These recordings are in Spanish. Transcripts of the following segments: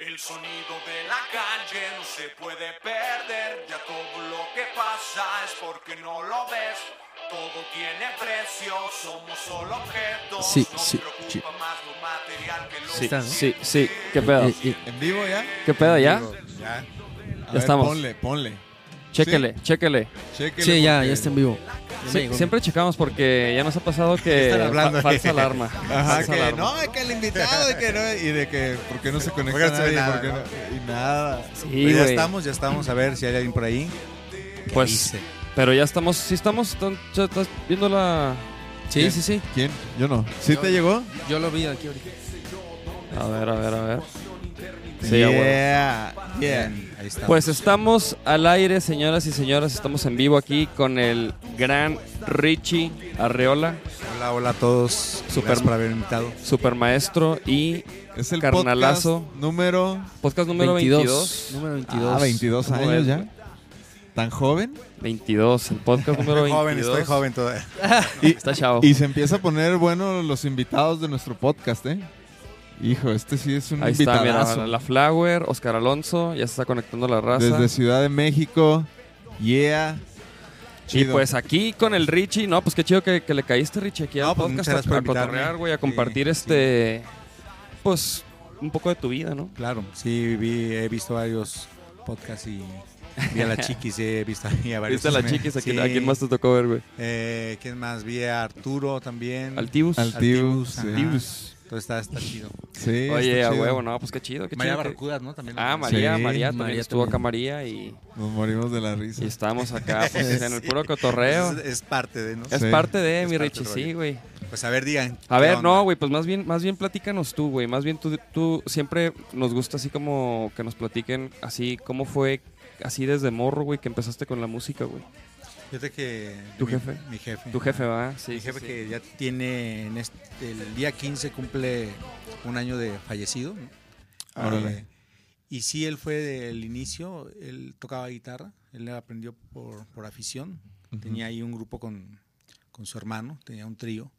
El sonido de la calle no se puede perder, ya todo lo que pasa es porque no lo ves. Todo tiene precio, somos solo objetos. Sí, Nos sí, preocupa sí. más lo material que lo Sí, sí, sí. ¿Qué pedo? Eh, eh, ¿En vivo ya? ¿Qué pedo ya? vivo, Ya. A Ya ver, estamos. Ponle, ponle. Chéquele, chéquele. Chéquele sí, ya, ya está en vivo. Sí, siempre checamos porque ya nos ha pasado que hablando fa- falsa alarma. Ajá, falsa que alarma. no, que el invitado y que no, y de que por qué no se conecta Porque no se ve nadie, nada, por qué ¿no? no- y nada. Sí, Pero ya estamos, ya estamos. A ver si hay alguien por ahí. Pues, Dice. pero ya estamos, sí estamos, estás viendo la... Sí, ¿Quién? sí, sí. ¿Quién? Yo no. ¿Sí Yo- te llegó? Yo lo vi aquí ahorita. A ver, a ver, a ver. Sí, yeah, yeah. Pues estamos al aire, señoras y señores. Estamos en vivo aquí con el gran Richie Arreola, hola, hola a todos. Super- Gracias por haber invitado. super maestro y Es el Carnalazo. podcast número podcast número 22. Número 22. ah, 22 ¿Cómo años ya. ¿Tan joven? 22, el podcast número Estoy 22. joven, estoy joven todavía. Y, Está chavo. y se empieza a poner bueno los invitados de nuestro podcast, ¿eh? Hijo, este sí es un Ahí está, mira, la Flower, Oscar Alonso, ya se está conectando la raza. Desde Ciudad de México. Yeah. Y pues aquí con el Richie, no, pues qué chido que, que le caíste, Richie, aquí No, al pues, podcast a, a cotorrear, güey, a compartir sí. este, pues, un poco de tu vida, ¿no? Claro, sí, vi, he visto varios podcasts y vi a la chiquis, sí, he visto ahí a varios. ¿Viste a la chiquis? ¿A quién, sí. a quién más te tocó ver, güey? Eh, ¿Quién más? Vi a Arturo también. Altibus. Altius. ajá. sí. Entonces está, está chido. Sí, Oye, está a chido. huevo, no, pues qué chido, qué María chido. que- Barracudas, ¿no? También. Ah, María, Sí, María, también María estuvo también. acá María y, Nos morimos de la risa. y estábamos acá, pues, en el puro cotorreo. Es, es parte de, ¿no? Es Sí. parte de, Es mi parte Richie, del sí, güey. Pues a ver, digan. A ¿qué ver, onda? no, güey, pues más bien, más bien platícanos tú, güey. Más bien tú, tú siempre nos gusta así como que nos platiquen así cómo fue así desde morro, güey, que empezaste con la música, güey. Fíjate que. ¿Tu mi- jefe? Mi jefe. Tu jefe, ¿va? Sí. mi jefe sí. que ya tiene. En este, el día 15 cumple un año de fallecido. Órale. Eh, y sí, él fue del inicio. Él tocaba guitarra. Él aprendió por, por afición. Ujú. Tenía ahí un grupo con, con su hermano. Tenía un trío.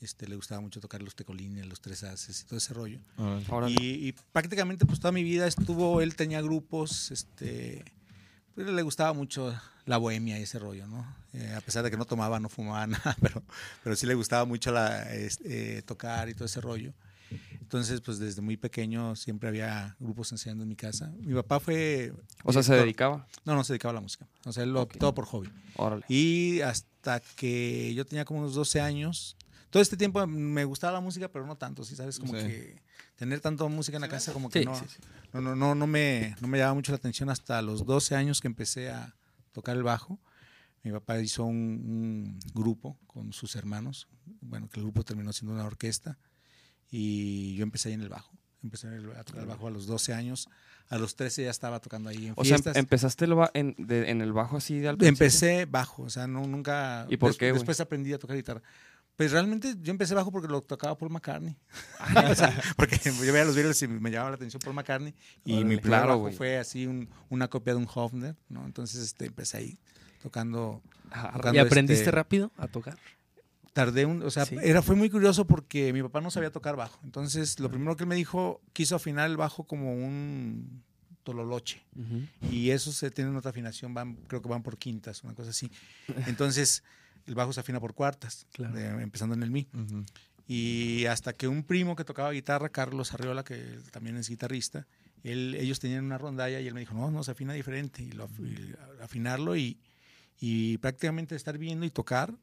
Este, le gustaba mucho tocar los tecolines, los tres haces y todo ese rollo. Órale. Y, y prácticamente pues toda mi vida estuvo, él tenía grupos, este, pues le gustaba mucho la bohemia y ese rollo, ¿no? Eh, a pesar de que no tomaba, no fumaba nada, pero, pero sí le gustaba mucho la, eh, tocar y todo ese rollo. Entonces, pues desde muy pequeño siempre había grupos enseñando en mi casa. Mi papá fue... O sea, se dedicaba. No, no se dedicaba a la música. O sea, él lo todo por hobby. Órale. Y hasta que yo tenía como unos 12 años, todo este tiempo me gustaba la música, pero no tanto, ¿sí sabes? Como Sí. que tener tanto música en la casa como que Sí, no, sí, sí. no, no, no, no me, no me llamaba mucho la atención hasta los 12 años que empecé a tocar el bajo. Mi papá hizo un, un grupo con sus hermanos, bueno, que el grupo terminó siendo una orquesta, y yo empecé ahí en el bajo. Empecé a tocar el bajo a los 12 años. A los 13 ya estaba tocando ahí en O sea, em- fiestas. empezaste el ba- en, de- en el bajo así de al principio? Empecé bajo, o sea, no, nunca. ¿Y por des- qué? Después aprendí a tocar guitarra. Pues realmente yo empecé bajo porque lo tocaba Paul McCartney. O sea, porque yo veía los Beatles y me llamaba la atención Paul McCartney. Y Órale. mi primer Claro, bajo fue así un- una copia de un Hofner, ¿no? Entonces este, empecé ahí tocando. Ah, tocando, ¿Y aprendiste este, rápido a tocar? Tardé un, o sea, Sí. era, fue muy curioso porque mi papá no sabía tocar bajo. Entonces, lo primero que él me dijo, quiso afinar el bajo como un tololoche. Y eso se tiene otra afinación, van, creo que van por quintas, una cosa así. Entonces, el bajo se afina por cuartas, Claro. de- empezando en el mi. Y hasta que un primo que tocaba guitarra, Carlos Arriola, que también es guitarrista, él, ellos tenían una rondalla y él me dijo, no, no, se afina diferente. Y, lo, y afinarlo y, y prácticamente estar viendo y tocar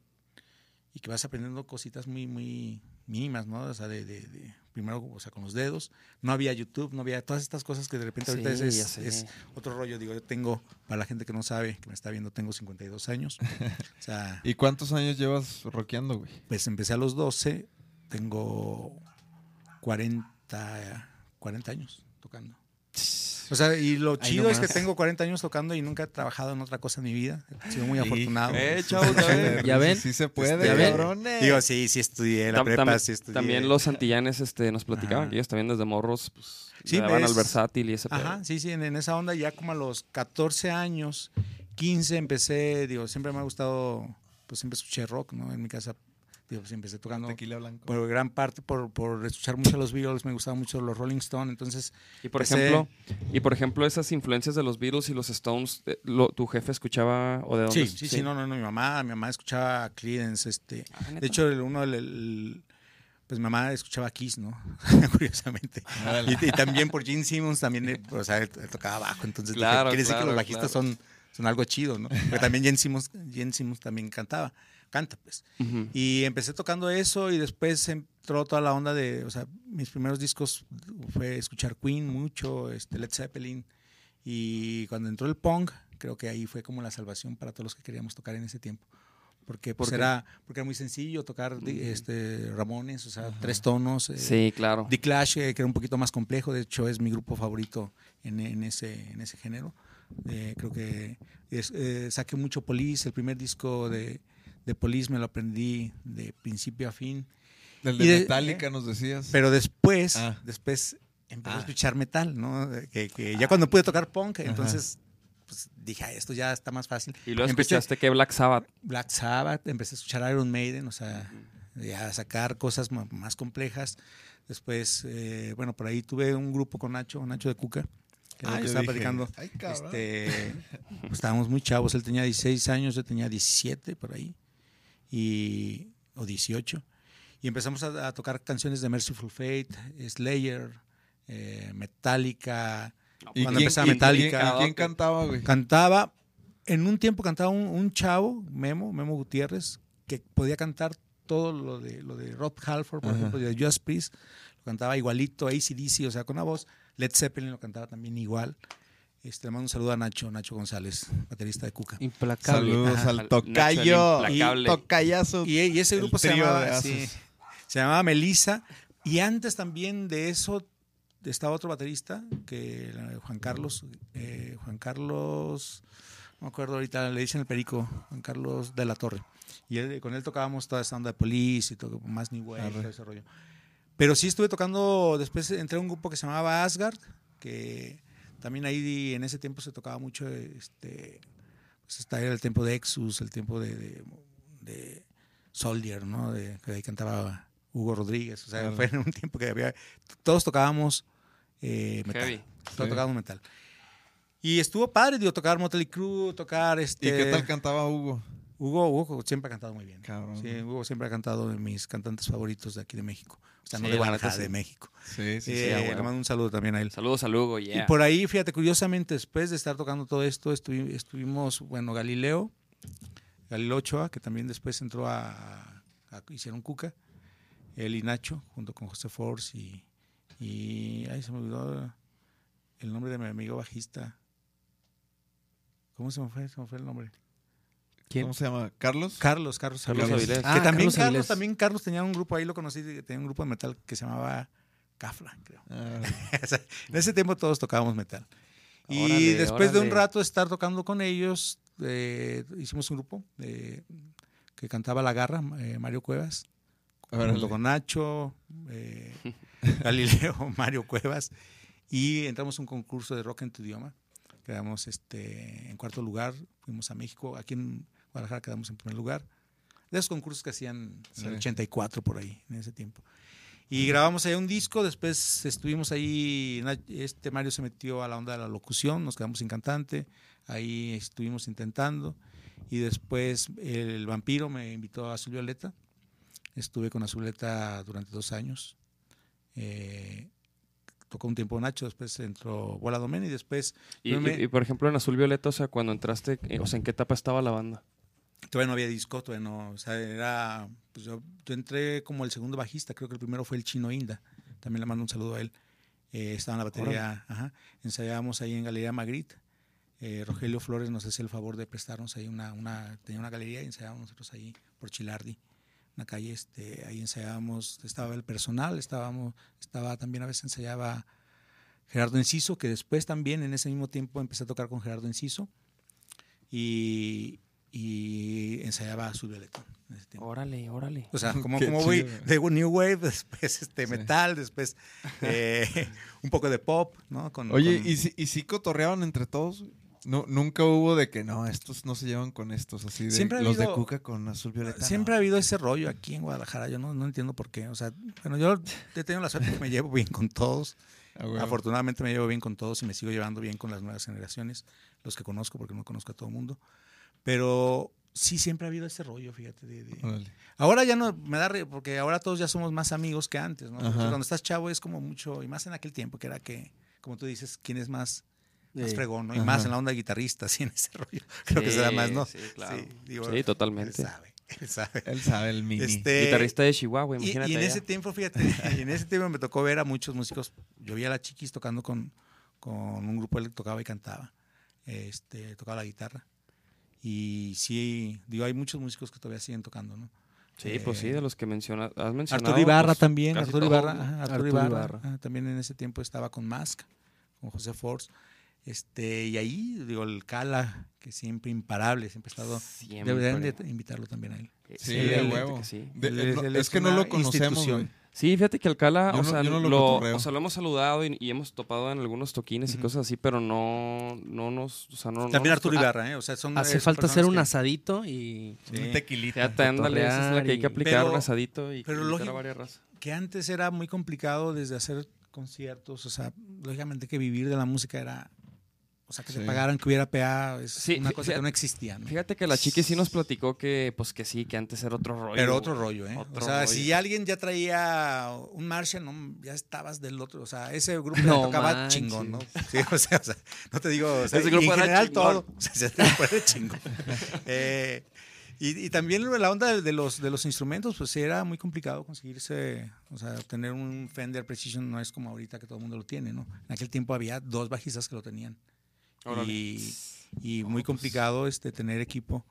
y que vas aprendiendo cositas muy, muy mínimas, ¿no? O sea, de, de- de- primero, o sea, con los dedos. No había YouTube, no había todas estas cosas que de repente ahorita Sí, es- otro rollo. Digo, yo tengo, para la gente que no sabe, que me está viendo, tengo 52 años. O sea, ¿Y cuántos años llevas rockeando, güey? pues empecé a los 12, tengo 40, 40 años tocando. O sea, y lo chido es que tengo 40 años tocando y nunca he trabajado en otra cosa en mi vida. He sido muy afortunado. Eh, ver. ¿Ya ven? Sí se puede, ¿Ya ven? cabrones. Digo, sí, sí estudié la Tam- prepa, tam- sí estudié. También los antillanes este, nos platicaban Ajá. que ellos también desde morros pues, Sí, le daban es- al versátil y ese pedo. Ajá, sí, sí, en, en esa onda ya como a los 14 años, 15 empecé, digo, siempre me ha gustado, pues siempre escuché rock, ¿no? En mi casa pues, empecé tocando Tequila blanco. por gran parte por, por escuchar mucho a los Beatles, me gustaban mucho los Rolling Stones, entonces Y por Empecé- ejemplo, y por ejemplo esas influencias de los Beatles y los Stones, eh, lo- tu jefe escuchaba o de dónde? sí, sí, sí, no, no, no, mi mamá, mi mamá escuchaba a Creedence, este, Ah, de hecho el- uno del el- pues mi mamá escuchaba Kiss, ¿no? Curiosamente. Y, y también por Gene Simmons también, eh, o sea, él, él tocaba bajo, entonces dije, Claro, quiere decir que claro, los bajistas claro. son, son algo chido, ¿no? Pero también Gene Simmons, Gene Simmons también cantaba, canta pues. Ujú. Y empecé tocando eso y después entró toda la onda de, o sea, mis primeros discos fue escuchar Queen mucho, este, Led Zeppelin. Y cuando entró el punk, creo que ahí fue como la salvación para todos los que queríamos tocar en ese tiempo. Porque, pues, ¿Por era, porque era muy sencillo tocar di- este, Ramones, o sea, tres tonos. eh, Sí, claro. The Clash, eh, que era un poquito más complejo, de hecho es mi grupo favorito en, en ese, en ese género. Eh, creo que es- eh, saqué mucho Police, el primer disco de, de Police me lo aprendí de principio a fin. Del de de- Metallica nos decías. Pero después, Ah. después empecé a Ah. escuchar metal, ¿no? Que, que ya cuando pude tocar punk, entonces pues, dije, "Ah, esto ya está más fácil. Y luego Empecé- escuchaste que Black Sabbath. Black Sabbath, empecé a escuchar Iron Maiden, o sea, ya a sacar cosas más complejas. Después, eh, bueno, por ahí tuve un grupo con Nacho, Nacho de Cuca, que era lo Ah, que estaba dije, platicando. Ay, cabrón. Este, pues, estábamos muy chavos, él tenía 16 años, yo tenía 17 por ahí, y, o 18. Y empezamos a, a tocar canciones de Merciful Fate, Slayer, eh, Metallica. ¿Y cuando quién- empezaba Metallica, quién- quién cantaba, güey? Cantaba, en un tiempo cantaba un, un chavo, Memo, Memo Gutiérrez, que podía cantar todo lo de, lo de Rob Halford, por Ajá. ejemplo, de Just Priest, lo cantaba igualito, ACDC, o sea, con una voz. Led Zeppelin lo cantaba también igual. Este, le mando un saludo a Nacho, Nacho González, baterista de Cuca. Implacable. Saludos Ajá. al Nacho, tocayo. implacable. Tocayazo. Y, y ese grupo se llamaba, sí, se llamaba Melissa. Y antes también de eso estaba otro baterista, que Juan Carlos, eh, Juan Carlos, no me acuerdo ahorita, le dicen el perico, Juan Carlos de la Torre. Y él- con él tocábamos toda esta onda de Police y todo, más New Wave, Arre. todo ese rollo. Pero sí estuve tocando, después entré a un grupo que se llamaba Asgard, que también ahí en ese tiempo se tocaba mucho, este, pues está era el tiempo de Exus, el tiempo de, de, de Soldier, ¿no? De, que ahí cantaba Hugo Rodríguez, o sea, Claro. fue en un tiempo que había, todos tocábamos eh, metal, Heavy. todos Sí. tocábamos metal. Y estuvo padre, digo, tocar Motley Crue, tocar este... ¿Y qué tal cantaba Hugo? Hugo, Hugo siempre ha cantado muy bien. Cabrón. Sí, Hugo siempre ha cantado de mis cantantes favoritos de aquí de México. O sea, no de Guadalajara, sí. de México. Sí, sí, sí. Eh, a le mando un saludo también a él. Saludos a Lugo, yeah. Y por ahí, fíjate, curiosamente, después de estar tocando todo esto, estuvi- estuvimos, bueno, Galileo, Galileo Ochoa, que también después entró a, a- hicieron Cuca, él y Nacho, junto con José Force y, y, ay, se me olvidó el nombre de mi amigo bajista. ¿Cómo se me fue? Se me fue el nombre. ¿Quién? ¿Cómo se llama? ¿Carlos? Carlos, Carlos, Carlos Avilés. Avilés. Que Ah, también Carlos también Carlos tenía un grupo ahí, lo conocí, tenía un grupo de metal que se llamaba Cafla, creo. Ah, en ese tiempo todos tocábamos metal. Y Órale, después de un rato de estar tocando con ellos, eh, hicimos un grupo eh, que cantaba La Garra, eh, Mario Cuevas, órale. junto con Nacho, eh, Galileo, Mario Cuevas, y entramos a un concurso de rock en tu idioma. Quedamos este, en cuarto lugar, fuimos a México, aquí en Guadalajara quedamos en primer lugar. De esos concursos que hacían en el Sí. 84 por ahí, en ese tiempo. Y grabamos ahí un disco, después estuvimos ahí, este Mario se metió a la onda de la locución, nos quedamos sin cantante, ahí estuvimos intentando, y después el vampiro me invitó a Azul Violeta, estuve con Azul Violeta durante dos años, eh, tocó un tiempo Nacho, después entró Bola Domen y después Y, me- y- y, por ejemplo, en Azul Violeta, o sea, cuando entraste, eh, o sea, ¿en qué etapa estaba la banda? Todavía no había disco, todavía no, o sea, era, pues yo, yo entré como el segundo bajista, creo que el primero fue el Chino Inda, también le mando un saludo a él, Eh, estaba en la batería, ajá, ensayábamos ahí en Galería Magritte, Eh, Rogelio Flores nos hacía el favor de prestarnos ahí una, una, tenía una galería y ensayábamos nosotros ahí por Chilardi, una calle, este, ahí ensayábamos, estaba el personal, estábamos, estaba también a veces ensayaba Gerardo Enciso, que después también en ese mismo tiempo empecé a tocar con Gerardo Enciso y, y ensayaba su ese tiempo. Órale, órale. O sea, como, como voy de New Wave, después este Sí. metal, después eh, un poco de pop, ¿no? Con- Oye, con- ¿y si, ¿y si cotorreaban entre todos? nu- nunca hubo de que no, estos no se llevan con estos, así de Siempre ha los de Cuca con azul violeta. Siempre no. ha habido ese rollo aquí en Guadalajara, yo no, no entiendo por qué. O sea, bueno, yo he tenido la suerte que me llevo bien con todos. Ah. Afortunadamente me llevo bien con todos y me sigo llevando bien con las nuevas generaciones, los que conozco, porque no conozco a todo el mundo. Pero sí siempre ha habido ese rollo, fíjate. de-. Ahora ya no me da, re- porque ahora todos ya somos más amigos que antes, ¿no? Cuando estás chavo es como mucho, y más en aquel tiempo, que era que, como tú dices, quién es más, más Sí. fregón, ¿no? Y Ajá. más en la onda de guitarrista, así en ese rollo. Creo que se da más, ¿no? Sí, claro. Sí, digo, Sí, totalmente. Él sabe, él sabe. Él sabe el mini. Este, Guitarrista de Chihuahua, y, imagínate. y en allá. ese tiempo, fíjate, y en ese tiempo me tocó ver a muchos músicos. Yo vi a la Chiquis tocando con, con un grupo, él tocaba y cantaba. Este, tocaba la guitarra. Y sí, digo, hay muchos músicos que todavía siguen tocando, ¿no? Sí, pues sí, Eh, de los que menciona, has mencionado. Arturo Ibarra pues, también, Arturo Ibarra, Arturo Arturo Ibarra, Ibarra. ajá, también en ese tiempo estaba con Mask, con José Force. Este, y ahí, digo, el Cala, que siempre imparable, siempre ha estado. Siempre. Deberían de invitarlo también a él. Sí, Sí, de huevo. que sí. De- Él eh, es- es, es que no lo conocemos. Sí, fíjate que Alcala, Yo o no- sea, yo no lo o sea, lo hemos saludado y, y hemos topado en algunos toquines y cosas así, pero no, no nos, o sea, no. También Arturo Ibarra, ¿eh? O sea, son. Hace son falta hacer un que- asadito y Sí. Un tequilita. Fíjate, ándale, esa es la que hay que aplicar, Pero- un asadito y pero lógico- varias razas. que antes era muy complicado desde hacer conciertos, o sea, lógicamente que vivir de la música era, o sea, que te Sí. pagaran, que hubiera PA, es Sí, una cosa fíjate- que no existía, ¿no? Fíjate que la chiqui sí nos platicó que, pues que sí, que antes era otro rollo. Pero otro rollo, ¿eh? Otro o sea, rollo. si alguien ya traía un Marshall, no, ya estabas del otro, o sea, ese grupo No tocaba chingón, ¿no? Sí, o sea, o sea, no te digo, o sea, Ese y grupo en era general chingón. todo, o sea, ese grupo era chingón. Eh, y, y también la onda de, de los, de los instrumentos, pues sí, era muy complicado conseguirse, o sea, tener un Fender Precision no es como ahorita que todo el mundo lo tiene, ¿no? En aquel tiempo había dos bajistas que lo tenían. Y, y muy complicado este, tener equipo.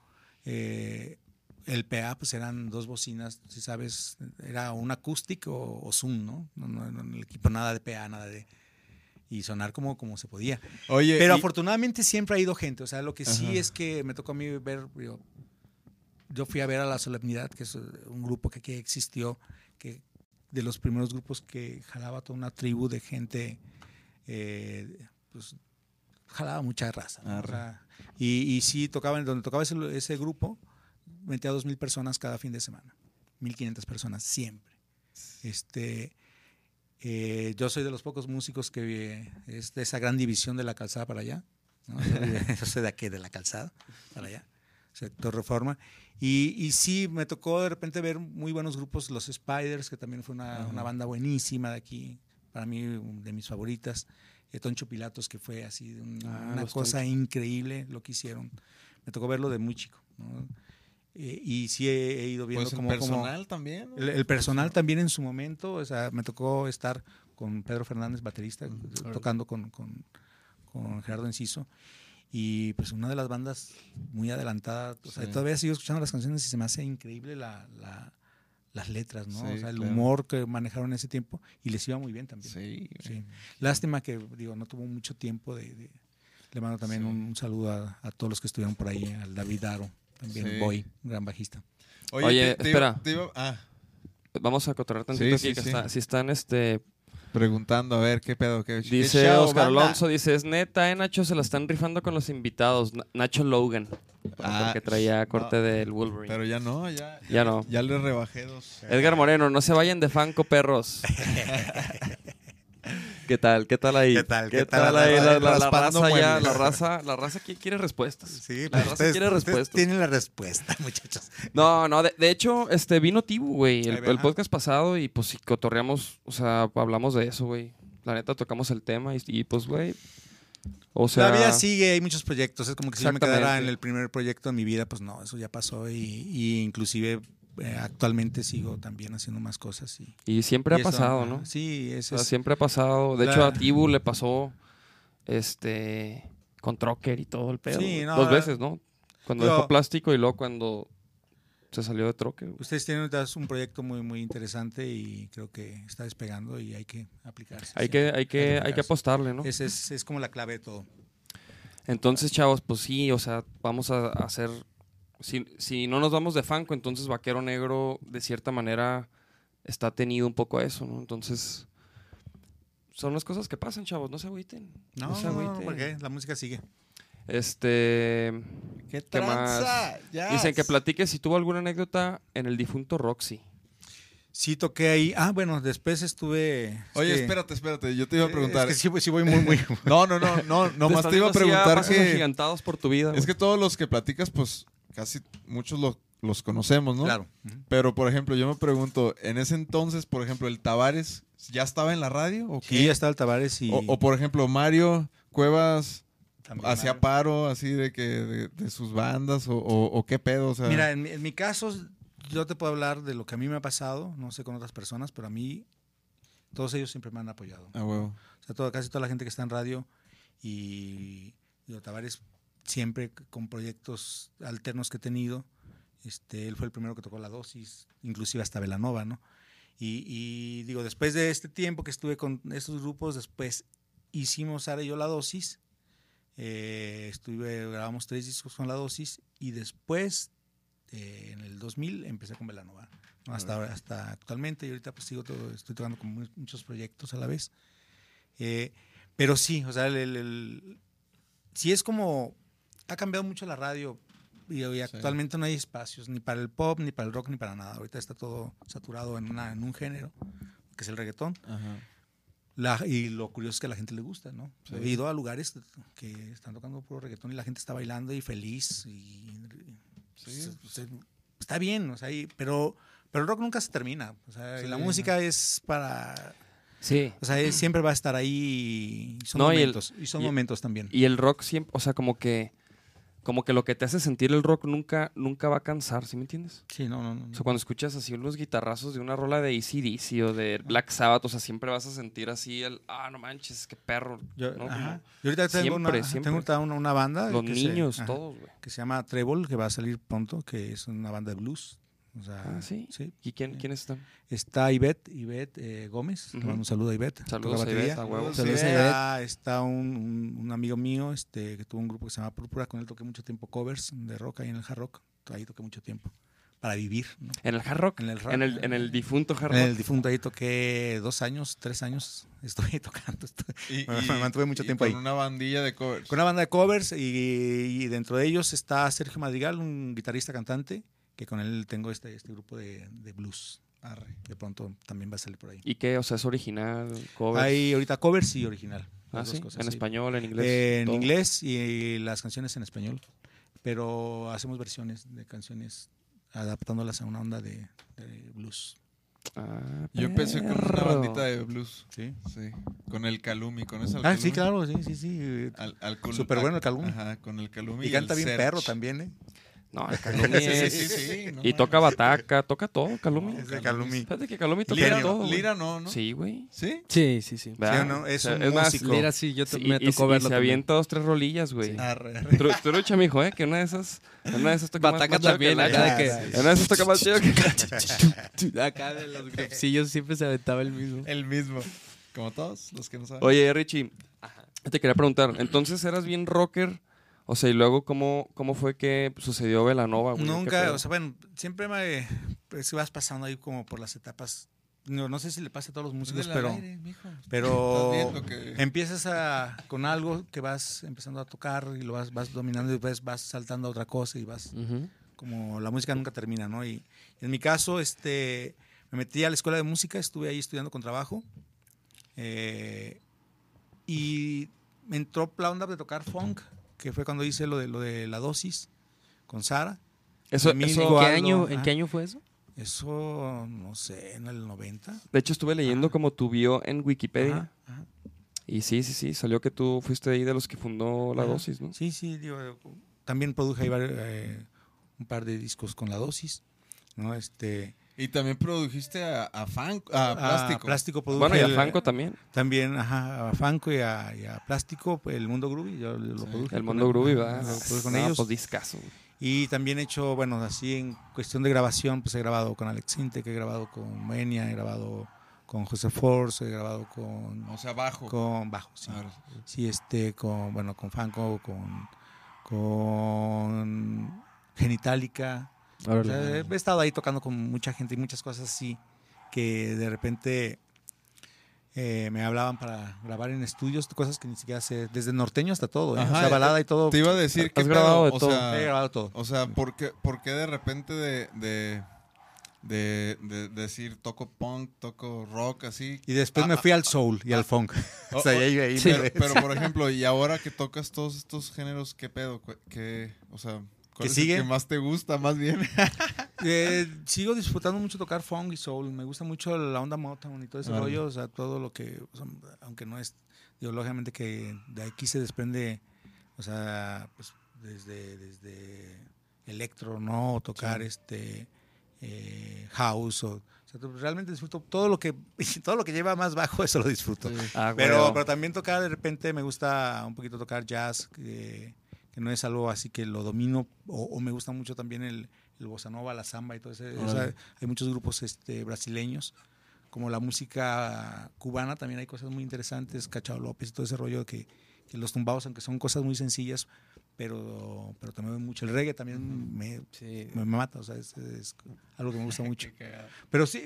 Eh, el PA, pues eran dos bocinas, si sabes, era un acústico o, o Zoom, ¿no? No, no, no, el equipo nada de PA, nada de... Y sonar como, como se podía. Oye, Pero y- afortunadamente siempre ha ido gente. O sea, lo que sí es que me tocó a mí ver. Yo, yo fui a ver a La Solemnidad, que es eh, un grupo que aquí existió, que de los primeros grupos que jalaba toda una tribu de gente, eh, pues jalaba mucha raza. ¿no? O Arre. sea, y, y sí tocaban, donde tocaba ese, ese grupo, metía a dos mil personas cada fin de semana. 1500 personas siempre. Este, eh, yo soy de los pocos músicos que eh, es de esa gran división de la calzada para allá. ¿no? Yo soy de aquí, de la calzada para allá, sector reforma. Y, y sí, me tocó de repente ver muy buenos grupos, los Spiders, que también fue una, una banda buenísima de aquí, para mí de mis favoritas. Toncho Pilatos, que fue así, un- Ah, una cosa Toncho. increíble lo que hicieron. Me tocó verlo de muy chico. ¿no? Eh, y sí he, he ido viendo pues el como, como- personal también. ¿no? el, el personal también en su momento, o sea, me tocó estar con Pedro Fernández, baterista, órale. tocando con, con, con Gerardo Enciso. Y pues una de las bandas muy adelantada. O sea, Sí. todavía sigo escuchando las canciones y se me hace increíble la, la- las letras, ¿no? Sí, o sea, el claro. humor que manejaron en ese tiempo y les iba muy bien también. Sí, Sí. Lástima que, digo, no tuvo mucho tiempo de... de- le mando también Sí. un, un saludo a, a todos los que estuvieron por ahí, al David Aro, también Sí. Boy, gran bajista. Oye, te- te iba- espera. te iba- ah, Vamos a cotorrear tantito Sí, aquí, sí, que sí. está- si están, este, preguntando a ver qué pedo. Qué, qué dice show, Oscar banda? Alonso, dice, es neta, eh, Nacho, se la están rifando con los invitados. Na- Nacho Logan, Ah, porque traía corte no, del Wolverine. Pero ya no, ya. Ya no. Ya le rebajé dos. Edgar Moreno, no se vayan de fanco, perros. ¿Qué tal? ¿Qué tal ahí? ¿Qué tal? ¿Qué tal? ahí? La, la- raza ya, la raza, la raza quiere respuestas. Sí, La pues raza ustedes, quiere respuestas. tienen la respuesta, muchachos. No, no, de, de hecho, este vino Tibu, güey, el, podcast pasado y pues sí, cotorreamos, o sea, hablamos de eso, güey. La neta tocamos el tema y, y, pues, güey, o sea... vida sigue, hay muchos proyectos. Es como que si yo me quedara en el primer proyecto de mi vida, pues no, eso ya pasó. Y, y inclusive eh, actualmente sigo también haciendo más cosas. Y, Y siempre y ha eso, pasado, ¿no? Sí, O eso sea, es. siempre ha pasado. De La- hecho, a Tibu le pasó, este, con Trocker y todo el pedo. Sí, no, Dos veces, ¿no? Cuando Yo- dejó plástico y luego cuando se salió de Trocker. Ustedes tienen un proyecto muy, muy interesante y creo que está despegando y hay que aplicarse. Hay que, hay que, hay que apostarle, ¿no? Ese es, es como la clave de todo. Entonces, chavos, pues sí, o sea, vamos a hacer. Si, si no nos vamos de Fanco, entonces Vaquero Negro, de cierta manera, está tenido un poco a eso, ¿no? Entonces, son las cosas que pasan, chavos, no se agüiten. No, se no, no, agüiten. porque la música sigue. Este. ¿Qué ¿Qué más? Dicen que platiques si tuvo alguna anécdota en el difunto Roxy. Sí, toqué ahí. Ah, bueno, después estuve. Oye, espérate, espérate. Yo te iba a preguntar. Es que sí, voy- sí voy muy, muy. No, no, no, no. Nomás estás te iba a preguntar que. por tu vida. Es que todos los que platicas, pues casi muchos los, los conocemos, ¿no? Claro. Pero, por ejemplo, yo me pregunto, en ese entonces, por ejemplo, el Tavares, ¿ya estaba en la radio? ¿O Sí, qué? ya estaba el Tavares y. o, o, por ejemplo, Mario Cuevas hacía paro así de que de, de sus bandas o, o- o qué pedo, o sea. Mira, en mi, en mi caso, yo te puedo hablar de lo que a mí me ha pasado, no sé con otras personas, pero a mí, todos ellos siempre me han apoyado. Ah, huevo. O sea, todo- casi toda la gente que está en radio y, y Tavares siempre con proyectos alternos que he tenido. Este, él fue el primero que tocó la dosis, inclusive hasta Velanova, ¿no? Y, y digo, después de este tiempo que estuve con estos grupos, después hicimos Sara y yo la dosis. eh, estuve, grabamos tres discos con la dosis y después, eh, en el 2000, empecé con Velanova. ¿no? Hasta, ahora- hasta actualmente y ahorita pues sigo todo, estoy tocando con mu- muchos proyectos a la vez. Eh, pero sí, o sea, el, el- el- sí es como, ha cambiado mucho la radio y, y actualmente no hay espacios ni para el pop, ni para el rock, ni para nada. Ahorita está todo saturado en, una, en un género, que es el reggaetón. Ajá. La- y lo curioso es que a la gente le gusta, ¿no? Sí. He ido a lugares que están tocando puro reggaetón y la gente está bailando y feliz. Y, Sí. se- se- está bien, o sea, y- pero, pero el rock nunca se termina. O sea, Sí, la música es para Sí. o sea, es- siempre va a estar ahí y son No, y el- momentos. Y, son y- momentos también. Y el rock siempre, o sea, como que. Como que lo que te hace sentir el rock nunca, nunca va a cansar, ¿sí me entiendes? sí, no, no, no. O sea, cuando escuchas así unos guitarrazos de una rola de ACDC o de Black Sabbath, o sea, siempre vas a sentir así el, ah, no manches, qué perro. Yo, ¿no? ajá. Como Yo ahorita tengo, siempre, una, siempre. tengo una, una banda. los que se- niños, ajá, todos, güey. Que se llama Treble, que va a salir pronto, que es una banda de blues. O sea, Ah, ¿sí? ¿Y quién, quiénes están? Está Ivette, Ivette eh, Gómez. Ujú. mando un saludo a Ivette. Saludos a batería. Ivette, Está, está un, un- un amigo mío este, que tuvo un grupo que se llama Púrpura. Con él toqué mucho tiempo covers de rock ahí en el hard rock. Ahí toqué mucho tiempo. Para vivir. ¿no? ¿En el hard rock? En el rock. En el, en el difunto hard En rock. el difunto ahí toqué dos años, tres años. Estuve tocando. estuve- Y, Me mantuve mucho y tiempo con ahí. una bandilla de covers. Con una banda de covers y, y dentro de ellos está Sergio Madrigal, un guitarrista cantante, que con él tengo este, este grupo de, de blues. Arre. De pronto también va a salir por ahí. ¿Y qué? O sea, es original, covers. Hay ahorita covers y original. Ah, sí. cosas, en sí. español, en inglés. Eh, en inglés y las canciones en español. Pero hacemos versiones de canciones adaptándolas a una onda de, de blues. Ah, Yo empecé con una bandita de blues. ¿sí? Sí. Con el Calumi, con ese Ah, sí, claro, sí, sí, sí. Al, al Súper bueno el Calumi. Ajá, con el Calumi. Y canta el bien perro también, ¿eh? No, el Calumi Sí, es... sí, sí, sí, no y toca bataca, toca todo, Calumi. Es de Calumi. Fíjate que Calumi toca Lira, todo. Lira no, ¿no? Sí, güey. ¿Sí? Sí, sí, sí. No, es O sea, un más, músico. Mira, sí, yo me y- tocó y verlo se también. avienta dos, tres rolillas, güey. Tú, tú lucha, mijo, ¿eh? Que una de esas... Una de esas toca Bataca más también, acá de que... Una de esas toca más chido que... Acá de los grupsillos siempre se aventaba el mismo. El mismo. Como todos los que no saben. Oye, Richie, te quería preguntar, entonces eras bien rocker, o sea, y luego cómo, cómo fue que sucedió Velanova, güey? ¿Qué Nunca, o sea, bueno, siempre me, pues, vas pasando ahí como por las etapas. No, no sé si le pasa a todos los músicos, pero, aire, pero que- empiezas a, con algo que vas empezando a tocar y lo vas, vas dominando y después vas saltando a otra cosa y vas, Ujú. como la música nunca termina, ¿no? Y en mi caso, este, me metí a la escuela de música, estuve ahí estudiando con trabajo eh, y me entró la onda de tocar funk, que fue cuando hice lo de, lo de la dosis con Sara. Eso, eso- ¿En qué, año, ¿En qué año fue eso? Eso, no sé, en el 90. de hecho estuve leyendo como tu bio en Wikipedia, Ajá, ajá. y sí, sí, sí, salió que tú fuiste ahí de los que fundó la dosis, ¿no? Sí, sí, digo, también produje ahí eh, un par de discos con la dosis, ¿no? Este, Y también produjiste a, a, Fan- a Plástico. A Plástico produje Bueno, y a el- Franco también, También, ajá, a Fanco y a, y a Plástico, pues, el Mundo Groovy, yo lo Sí, produje. el Mundo Groovy, ¿verdad? lo produje con Ah, ellos. pues discazo. güey. Y también he hecho, bueno, así en cuestión de grabación, pues he grabado con Alex Sinte, que he grabado con Menia, he grabado con José Force, he grabado con, O sea, bajo. con Bajo, sí. Sí, este, con, bueno, con Fanco, con, con Genitalica. O sea, he estado ahí tocando con mucha gente y muchas cosas así que de repente eh, me hablaban para grabar en estudios, cosas que ni siquiera sé, desde norteño hasta todo, ¿eh? Ajá, o sea, balada y todo. Te iba a decir Has que grabado de o todo. sea, He grabado todo. O sea, ¿por qué, por qué de repente de, de, de- de decir toco punk, toco rock, así? Y después Ah, me ah, fui al soul y al funk. oh, o sea, oh, ahí, ahí sí, me- Pero, por ejemplo, y ahora que tocas todos estos géneros, ¿qué pedo? ¿Qué- ¿Qué, o sea, ¿cuál ¿Qué es sigue? el que más te gusta, más bien? Eh, sigo disfrutando mucho tocar funk y soul. Me gusta mucho la onda Motown y todo ese rollo. O sea, todo lo que, o sea, aunque no es, digo, lógicamente que de aquí se desprende, o sea, pues desde, desde electro, ¿no? O tocar este eh, house o, o sea, realmente disfruto todo lo que todo lo que lleva más bajo eso lo disfruto. Ah, Pero, pero también tocar, de repente me gusta un poquito tocar jazz, que, que no es algo así que lo domino, o, o me gusta mucho también el, el bossa nova, la samba y todo eso. O sea, hay muchos grupos este, brasileños, como la música cubana, también hay cosas muy interesantes, Cachao López y todo ese rollo que, que los tumbados, aunque son cosas muy sencillas, pero, pero también me mucho. El reggae también me, Sí. me mata, o sea, es, es algo que me gusta mucho. Pero sí,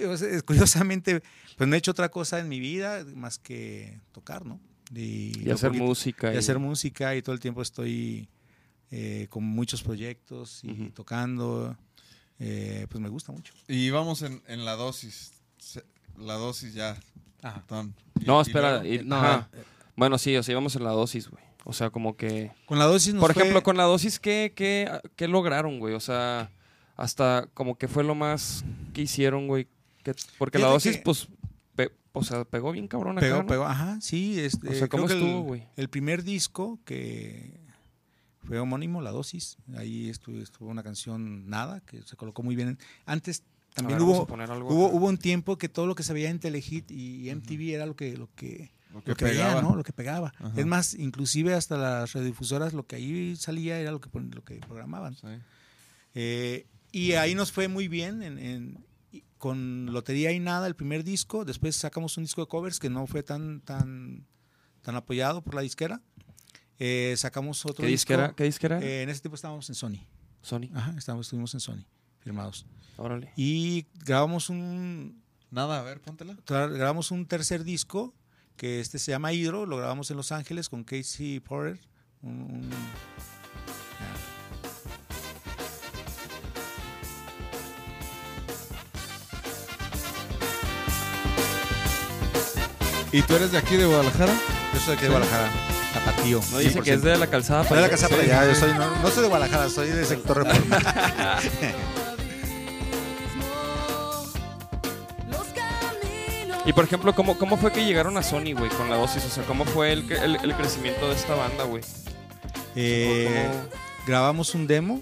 curiosamente, pues no he hecho otra cosa en mi vida más que tocar, ¿no? Y, Y hacer poquito- música. Y hacer música y todo el tiempo estoy eh, con muchos proyectos y tocando. eh, pues me gusta mucho. y vamos en, en la dosis. La dosis ya. Y- No, y espera. luego- y- No, ajá. Bueno, sí, o sea, íbamos en la dosis, güey. O sea, como que... Con la dosis nos Por fue- ejemplo, con la dosis, ¿qué, qué, qué lograron, güey? O sea, hasta como que fue lo más que hicieron, güey. Que- porque la dosis, que- pues, pe- o sea, pegó bien cabrón acá, Pegó, ¿no? pegó, ajá, sí. Este, O sea, ¿cómo estuvo, el- güey? El, primer disco que fue homónimo, La Dosis, ahí estuvo, estuvo una canción Nada, que se colocó muy bien. Antes también ver, hubo, hubo, un tiempo que todo lo que se veía en Telehit y, MTV era lo que, lo que, Lo que lo que veía, pegaba. ¿no? Lo que pegaba. Ajá. Es más, inclusive hasta las radiodifusoras, lo que ahí salía era lo que, lo que programaban. Sí. Eh, y ahí nos fue muy bien en, en- con Lotería y Nada, el primer disco. Después sacamos un disco de covers que no fue tan, tan, tan apoyado por la disquera. Eh, sacamos otro ¿Qué disco. disquera? ¿Qué disquera? era? Eh, en ese tiempo estábamos en Sony. Sony. Ajá, estábamos, estuvimos en Sony, firmados. Órale. Y grabamos un, Nada, a ver, póntela. grabamos un tercer disco que este se llama Hydro. Lo grabamos en Los Ángeles con Casey Porter. un- un- ¿Y tú eres de aquí, de Guadalajara? Yo soy de aquí de Guadalajara, Tapatío. No dice que es de la calzada. Soy de la para casa allá. para allá, yo soy, no, no soy de Guadalajara, soy de sector reforma. Y por ejemplo, ¿cómo, ¿cómo fue que llegaron a Sony, güey, con la dosis? O sea, ¿cómo fue el, el, el crecimiento de esta banda, güey? Eh, ¿Cómo- grabamos un demo.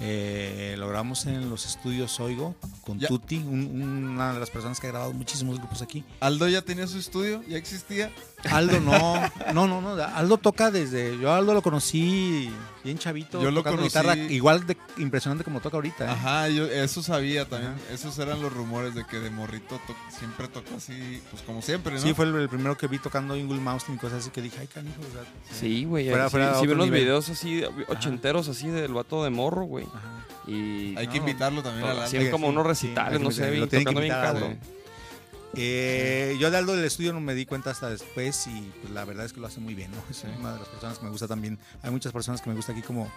eh, lo grabamos en los estudios Oigo con Ya. Tuti, un- una de las personas que ha grabado muchísimos grupos aquí. ¿Aldo ya tenía su estudio? ¿Ya existía? Aldo no, no, no, no. Aldo toca desde. Yo a Aldo lo conocí bien chavito, Yo lo tocando conocí- guitarra, igual de impresionante como toca ahorita. ¿eh? Ajá, yo eso sabía también. Ajá. Esos eran los rumores de que de morrito to- siempre tocó así, pues como siempre, ¿no? Sí, fue el, el primero que vi tocando Ingul Mouse y cosas así que dije, ay, canijo, o sea, Sí, güey. Sí, sí otro ven los nivel. videos así, ochenteros, así del vato de morro, güey. ajá. Y Hay que invitarlo también a la Hacían como Sí, unos sí, recitales, no sé, bien, tocando bien cabrón. Eh, yo de Aldo del estudio no me di cuenta hasta después y pues, la verdad es que lo hace muy bien, ¿no? Es una de las personas que me gusta también. Hay muchas personas que me gusta aquí como,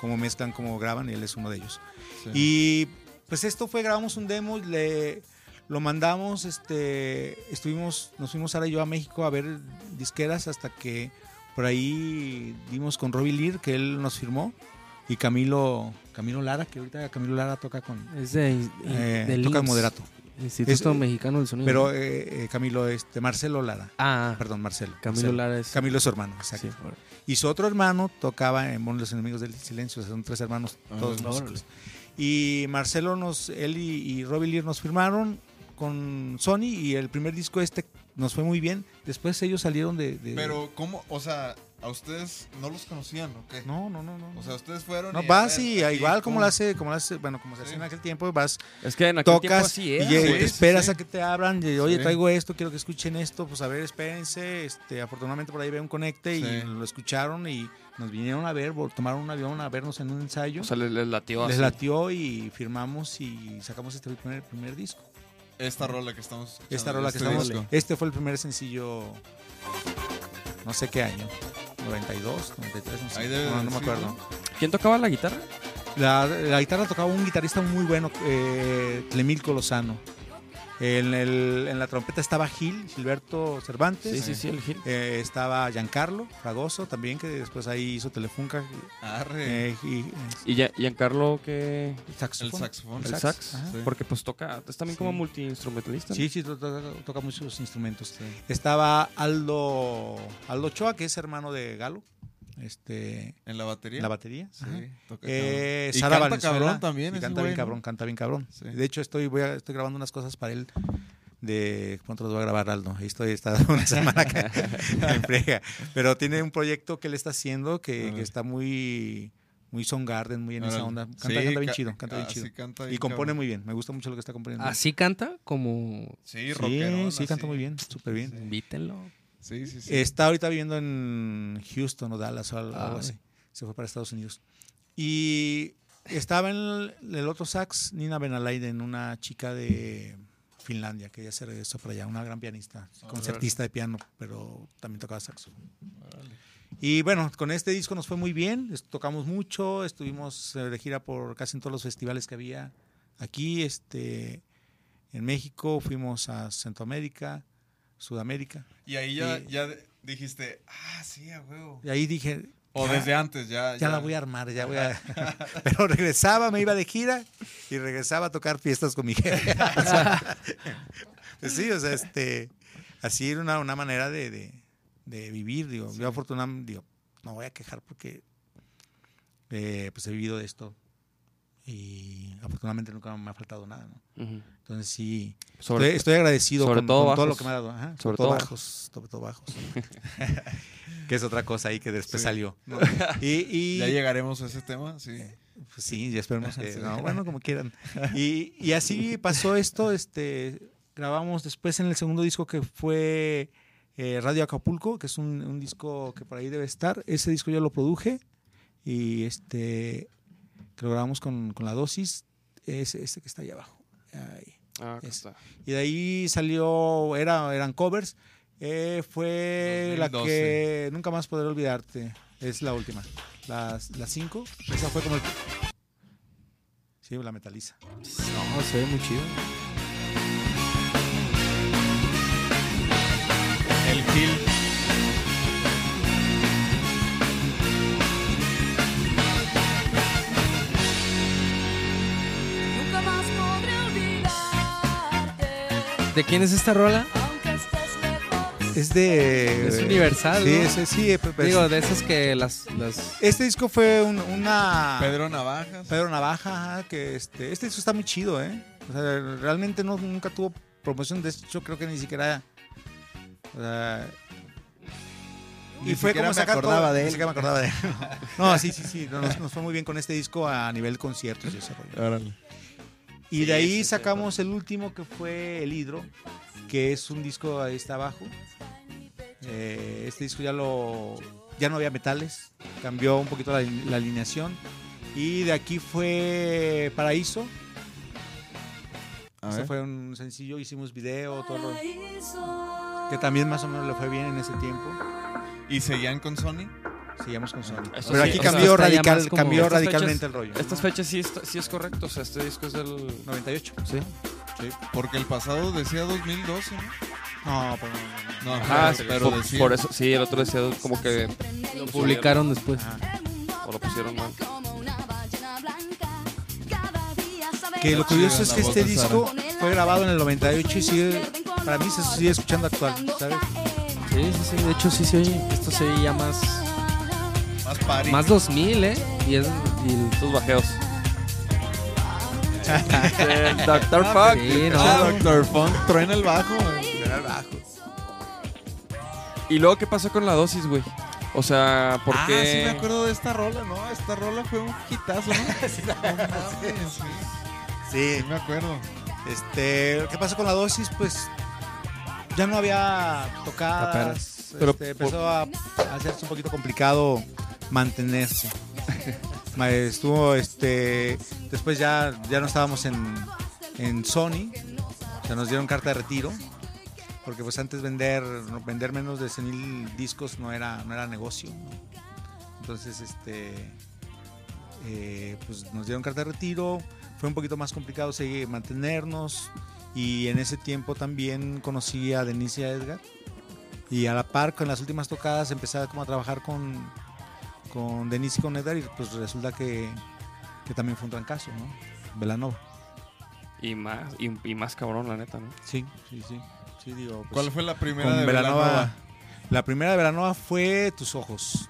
como mezclan, como graban y él es uno de ellos. Sí. Y pues esto fue, grabamos un demo, le, lo mandamos, este, estuvimos, nos fuimos y yo a México a ver disqueras hasta que por ahí dimos con Robbie Lear, que él nos firmó, y Camilo, Camilo Lara, que ahorita Camilo Lara toca con, Es de, eh, toca moderato. Instituto Es- Mexicano del Sonido. Pero eh, eh, Camilo, este, Marcelo Lara, ah, perdón, Marcelo. Camilo Marcelo. Lara es. Camilo es su hermano, exacto. sí, por- Y su otro hermano tocaba en Mon Los Enemigos del Silencio, o sea, son tres hermanos, Ah, todos músicos. Y Marcelo, nos, él y, y Robbie Lear nos firmaron con Sony y el primer disco este nos fue muy bien. Después ellos salieron de... de- Pero, ¿cómo? O sea, ¿a ustedes no los conocían o qué? No, no, no, no. O sea, ustedes fueron. no, y, vas ver, y igual como lo hace, como lo hace, bueno, como se Sí. hacía en aquel tiempo, vas, Es que en aquel tiempo tocas así y era, güey. te esperas sí. a que te abran, oye, Sí. traigo esto, quiero que escuchen esto, pues a ver, espérense, este, afortunadamente por ahí ve un conecte y lo escucharon y nos vinieron a ver, tomaron un avión a vernos en un ensayo. O sea, les, les latió Les así. latió y firmamos y sacamos este primer, primer disco. Esta rola que estamos escuchando, Esta rola que este estamos. disco. Este fue el primer sencillo. No sé qué año. 92, 93, no sé. Debe no, no me acuerdo. ¿Quién tocaba la guitarra? La, la guitarra tocaba un guitarrista muy bueno, eh, Clemilco Lozano. En, el- en la trompeta estaba Gil, Gilberto Cervantes. Sí, sí, sí, el Gil. Eh, estaba Giancarlo Fragoso también, que después ahí hizo Telefunca. Arre. Eh, y, eh, ¿Y ya- Giancarlo que saxofón. El saxofón. el sax, sax? ajá. Sí. Porque pues toca, es también como multiinstrumentalista. ¿no? Sí, sí, to- to- toca, muchos instrumentos. Estaba Aldo, Aldo Ochoa, que es hermano de Galo, este, En la batería. en la batería. Sí, toca Eh. Y canta Valenzuela, cabrón también. y canta bien cabrón, canta bien cabrón. Sí. De hecho, estoy, voy a- estoy grabando unas cosas para él. De pronto los voy a grabar Aldo. Ahí estoy, está una semana en frega. Pero tiene un proyecto que él está haciendo que, que está muy, muy Garden, muy en esa onda. Canta, Sí, canta bien ca- chido, canta bien ah, chido. sí, y compone cabrón. muy bien. Me gusta mucho lo que está componiendo. Así canta como... Sí, sí, rockerón, sí, canta muy bien, súper bien. Invítenlo. Sí, sí, sí. Está ahorita viviendo en Houston o Dallas o algo Ah, vale. así. Se fue para Estados Unidos. Y estaba en el, el otro sax Nina Benalaiden, una chica de Finlandia, que ya se regresó para allá, una gran pianista, concertista de piano, pero también tocaba saxo. Y bueno, con este disco nos fue muy bien, tocamos mucho, estuvimos de gira por casi en todos los festivales que había aquí, este, en México, fuimos a Centroamérica, Sudamérica. Y ahí ya, y- ya dijiste, ah, sí, a huevo. Y ahí dije, O ya- desde antes, ya. ya la voy a armar, ya voy a... Pero regresaba, me iba de gira y regresaba a tocar fiestas con mi jefe. O sea, pues sí, o sea, este, así era una, una manera de, de- de vivir, digo. Yo afortunadamente, digo, no voy a quejar porque eh, pues he vivido de esto y afortunadamente nunca me ha faltado nada, ¿no? Entonces sí, Sobre- estoy, estoy agradecido sobre con, todo con todo lo que me ha dado. Ajá, sobre, Sobre todo todo bajos, sobre todo bajos. que es otra cosa ahí que después Sí. salió. Y, y- Ya llegaremos a ese tema, sí. pues sí, ya esperemos que. Sí. no, bueno, como quieran. Y, y así pasó esto. Este, grabamos después en el segundo disco que fue eh, Radio Acapulco, que es un, un disco que por ahí debe estar. Ese disco yo lo produje y este que lo grabamos con, con la dosis. Es este que está ahí abajo. Ahí. Ah, está. Y de ahí salió, era, eran covers. Eh, fue la 2012. que nunca más podré olvidarte. Es la última. Las las cinco. Esa fue como el. Sí, la metaliza. No, se ve muy chido. El Gil. ¿De quién es esta rola? Aunque estés lejos. Es de. Es universal, Sí, ¿no? es- sí. pues, Digo, de esas que las... las... este disco fue un- una. Pedro Navajas. Pedro Navaja, ajá, que este, este disco está muy chido, ¿eh? O sea, realmente no, nunca tuvo promoción. De hecho, creo que ni siquiera. o sea, Ni y fue como me sacar acordaba todo- de ni él. siquiera me acordaba de él. No, sí, sí, sí. Nos, nos fue muy bien con este disco a nivel conciertos y ese rollo. Y Sí, de ahí sí, sacamos el último que fue El Hidro, que es un disco ahí está abajo. Eh, este disco ya lo ya no había metales, cambió un poquito la, la alineación. Y de aquí fue Paraíso. Ver. fue un sencillo, hicimos video, todo lo- Paraíso. que también más o menos le fue bien en ese tiempo. ¿Y seguían con Sony? Seguíamos con Sony. Eso Pero sí, aquí sea, cambió, radical, cambió Estas radicalmente fechas- el rollo. Estas fechas sí, está- sí es correcto. O sea, este disco es del. 98. Sí. Porque el pasado decía 2012, ¿no? No, pero no, no, Ah, pero, sí, pero por, decía. por eso, sí, el otro decía como que Lo publicaron después. Ajá. o lo pusieron mal. Que lo curioso es que este disco fue grabado en el 98 y sigue, para mí se sigue escuchando actual, ¿sabes? Sí, sí, sí. De hecho, sí se oye. Esto se oye ya más... Más party. Más 2000, ¿eh? Y es... Y el- Sus bajeos. Doctor Fuck. Sí, no. Ah, Dr. Funk truena el bajo. ¿Y luego qué pasó con la dosis, güey? O sea, ¿por ah, qué? sí me acuerdo de esta rola, ¿no? Esta rola fue un hitazo, ¿no? Sí. Sí, Sí me acuerdo. este, ¿qué pasó con la dosis? Pues ya no había tocadas, Taperas. Pero este, empezó a, a hacerse un poquito complicado mantenerse. Ma- Estuvo, este, después ya, ya no estábamos en, en Sony, sea, nos dieron carta de retiro, porque pues antes vender, vender menos de 100 mil discos no era, no era negocio. Entonces, este, eh, pues nos dieron carta de retiro, fue un poquito más complicado seguir, mantenernos y en ese tiempo también conocí a Denise y a Edgar y a la par con las últimas tocadas empecé como a trabajar con, con Denise y con Edgar y pues resulta que, que también fue un trancazo, ¿no? Velanova. Y más, y, y más cabrón, la neta, ¿no? Sí, sí, sí. sí digo, pues, ¿Cuál fue la primera de Velanova. Velanova? La primera de Velanova fue Tus Ojos.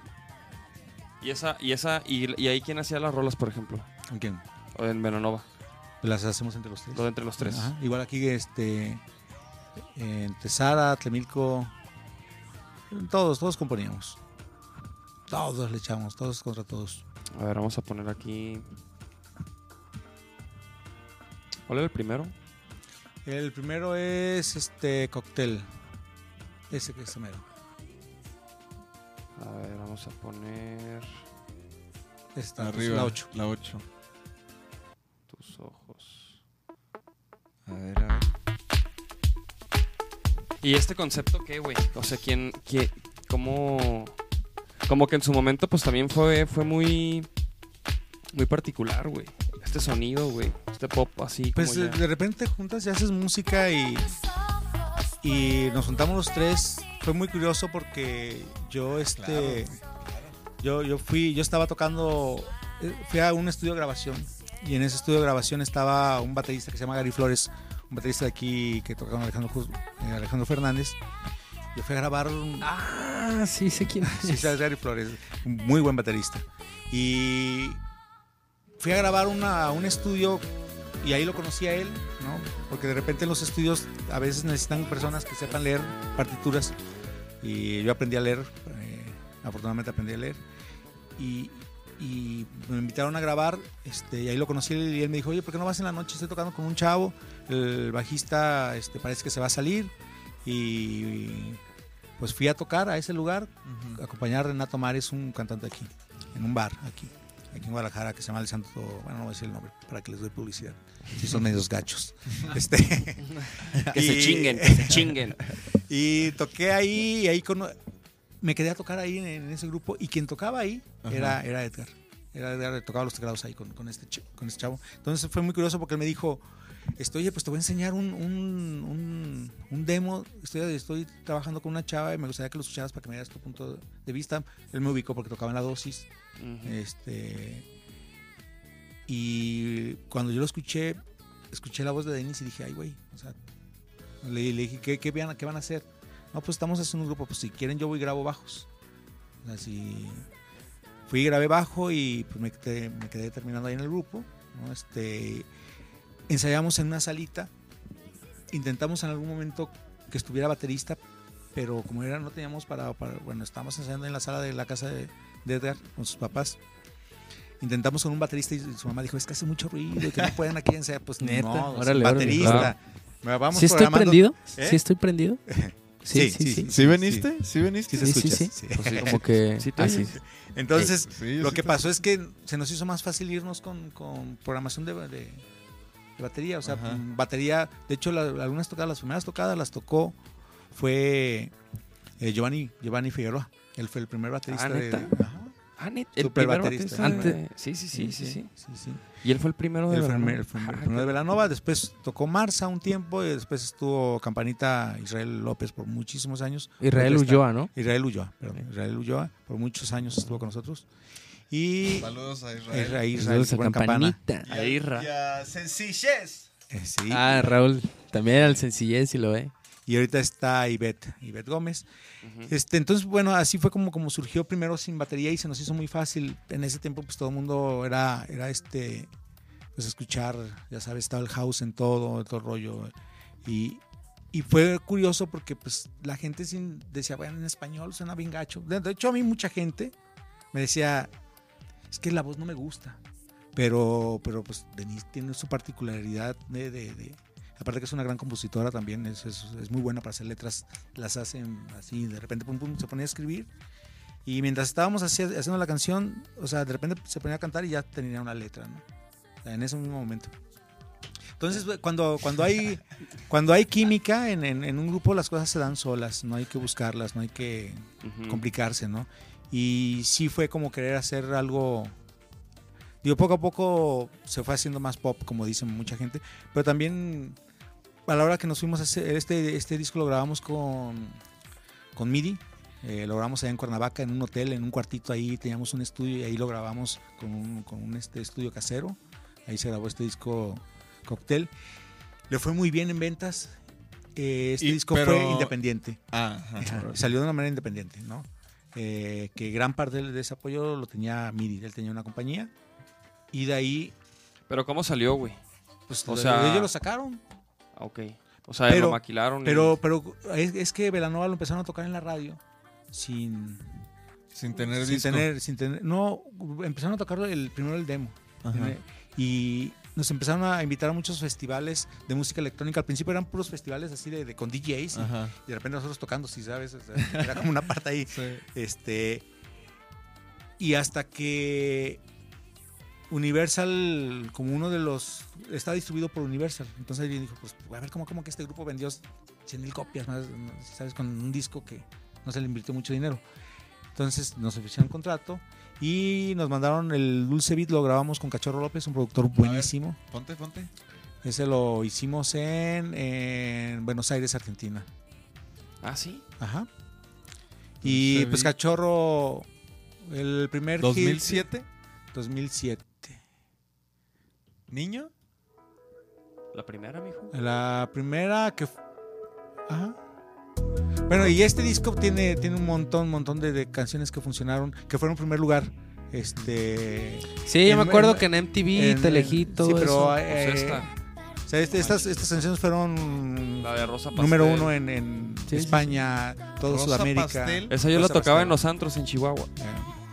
Y esa, y esa, y, y ahí quién hacía las rolas, por ejemplo, ¿Con quién? o en Venonova, Las hacemos entre los tres. lo de entre los tres. Ajá, Igual aquí, este, entre Sara, Tlemilco, todos, todos componíamos. Todos le echamos, todos contra todos. A ver, vamos a poner aquí. ¿Cuál era el primero? El primero es este cóctel. Ese que es mero. A ver, vamos a poner Esta, Arriba. La 8. La 8. tus ojos. A ver, a ver. ¿Y este concepto qué, güey? O sea, ¿quién, quién, cómo, como que en su momento, pues también fue, fue muy, muy particular, güey. Este sonido, güey. Este pop así Pues como de ya- repente juntas y haces música y, y nos juntamos los tres. Fue muy curioso porque yo este yo, yo fui, yo estaba tocando, eh, fui a un estudio de grabación y en ese estudio de grabación estaba un baterista que se llama Gary Flores, un baterista de aquí que toca con Alejandro, eh, Alejandro Fernández. Yo fui a grabar un, Ah, sí, sé quién Sí, es. sabes, Gary Flores, muy buen baterista. Y fui a grabar una- un estudio y ahí lo conocí a él, ¿no? Porque de repente en los estudios a veces necesitan personas que sepan leer partituras y yo aprendí a leer, eh, afortunadamente aprendí a leer. Y, y me invitaron a grabar este, y ahí lo conocí y él me dijo, oye, ¿por qué no vas en la noche? Estoy tocando con un chavo, el bajista este, parece que se va a salir y pues fui a tocar a ese lugar acompañar a Renato Mares, un cantante aquí, en un bar aquí, aquí en Guadalajara, que se llama El Santo, bueno, no voy a decir el nombre, para que les doy publicidad, si son medios gachos. Este, Que se chinguen, que se chinguen. Y toqué ahí, y ahí cono- me quedé a tocar ahí en, en ese grupo, y quien tocaba ahí era, era Edgar. Era Edgar, tocaba los teclados ahí con, con este, con este chavo. Entonces fue muy curioso porque él me dijo, estoy, oye, pues te voy a enseñar un, un, un- un demo, estoy, estoy trabajando con una chava y me gustaría que lo escucharas para que me dieras tu punto de vista. Él me ubicó porque tocaba en la dosis. Este, y cuando yo lo escuché, escuché la voz de Denis y dije, ay, güey, o sea, le, le dije, ¿qué, qué, van, a- ¿qué van a hacer? No, pues estamos haciendo un grupo, pues si quieren yo voy y grabo bajos. O sea, si fui y grabé bajo y pues me quedé, me quedé terminando ahí en el grupo, ¿no? Este, ensayamos en una salita, intentamos en algún momento que estuviera baterista, pero como era, no teníamos para, para- bueno, estábamos ensayando en la sala de la casa de, de Edgar con sus papás. Intentamos con un baterista y su mamá dijo, es que hace mucho ruido y que no pueden aquí ensayar. Pues Neta, no, órale, órale, baterista. Me Vamos ¿Sí estoy prendido? ¿Eh? ¿Sí estoy prendido? Sí, sí, sí. ¿Sí veniste? ¿Sí veniste? Sí, se Sí, sí, escucha. sí. sí. Pues sí, Como que... Oyes. Entonces, lo sí que pasó es que se nos hizo más fácil irnos con, con programación de, de- de batería. O sea, Ajá. batería. De hecho, la- algunas tocadas, las primeras tocadas las tocó fue eh, Giovanni, Giovanni Figueroa. Él fue el primer baterista Ah, de. ¿neta? Ajá. Ah, net, el primer baterista. baterista. de- Antes- Sí, sí, sí, sí, sí. sí, sí. Y él fue el primero de el, Velanova. primer- fue el Ah, primero de Velanova, después tocó Marza un tiempo y después estuvo Campanita Israel López por muchísimos años. Israel Ulloa, ¿no? Israel Ulloa, perdón. Israel Ulloa por muchos años estuvo con nosotros. Y Saludos a Israel, Israel. Israel, Saludos a. Campanita. A Irra. Y a sencillez. Eh, sí. Ah, Raúl, también era el sencillez, si lo ve. Y ahorita está Ivette, Ivette Gómez. Este, entonces, bueno, así fue como, como surgió primero sin batería y se nos hizo muy fácil. En ese tiempo, pues todo el mundo era, era este, pues escuchar, ya sabes, estaba el house en todo, todo el rollo. Y, y fue curioso porque pues la gente sin, decía, bueno, en español suena bien gacho. De hecho, a mí mucha gente me decía, es que la voz no me gusta. Pero, pero pues Denise tiene su particularidad de, de- de- aparte que es una gran compositora también, es, es- es muy buena para hacer letras, las hacen así, de repente pum, pum, se ponía a escribir. Y mientras estábamos así, haciendo la canción, o sea, de repente se ponía a cantar y ya tenía una letra, ¿no? O sea, en ese mismo momento. Entonces, cuando, cuando, hay, cuando hay química en, en- en un grupo, las cosas se dan solas, no hay que buscarlas, no hay que complicarse, ¿no? Y sí fue como querer hacer algo... Digo, poco a poco se fue haciendo más pop, como dicen mucha gente, pero también a la hora que nos fuimos a hacer este, este disco lo grabamos con, con MIDI, eh, lo grabamos allá en Cuernavaca, en un hotel, en un cuartito ahí, teníamos un estudio y ahí lo grabamos con un, con un, este, estudio casero, ahí se grabó este disco Cocktail. Le fue muy bien en ventas, eh, este Y- disco pero- fue independiente. Ah, ajá. Ajá, Salió de una manera independiente, ¿no? Eh, que gran parte de ese apoyo lo tenía MIDI, él tenía una compañía y de ahí, Pero ¿cómo salió, güey? pues O sea- ellos lo sacaron. Ah, Ok. O sea, Pero- lo maquilaron. y- Pero, pero es, es que Velanova lo empezaron a tocar en la radio sin, Sin tener sin disco. tener, sin tener, no, empezaron a tocarlo el primero el demo Ajá. y nos empezaron a invitar a muchos festivales de música electrónica. Al principio eran puros festivales así de, de- con DJs y, Ajá. y de repente nosotros tocando, si sabes, O sea, era como una parte ahí. Sí. Este. Y hasta que Universal, como uno de los. Está distribuido por Universal. Entonces alguien dijo: Pues a ver, ¿cómo, cómo que este grupo vendió 100 mil copias. ¿Sabes? Con un disco que no se le invirtió mucho dinero. Entonces nos ofrecieron contrato y nos mandaron el Dulce Beat. Lo grabamos con Cachorro López, un productor buenísimo. Ponte, ponte. Ese lo hicimos en, en Buenos Aires, Argentina. Ah, sí. Ajá. Y Dulce pues Beat. Cachorro, el primer hit- 2007. 2007. ¿Niño? La primera, mijo. La primera que... Ajá. Bueno, y este disco tiene, tiene un montón, montón de, de canciones que funcionaron, que fueron en primer lugar. Este... Sí, yo me En- acuerdo en- que en MTV, en- Telejito, Sí, pero... eso. eh, Pues esta. o sea, este- estas, estas canciones fueron La de Rosa Pastel. número uno en, en Sí, sí, España, todo Rosa Sudamérica. Pastel. Esa yo la Rosa tocaba Pastel. en los antros en Chihuahua. Eh,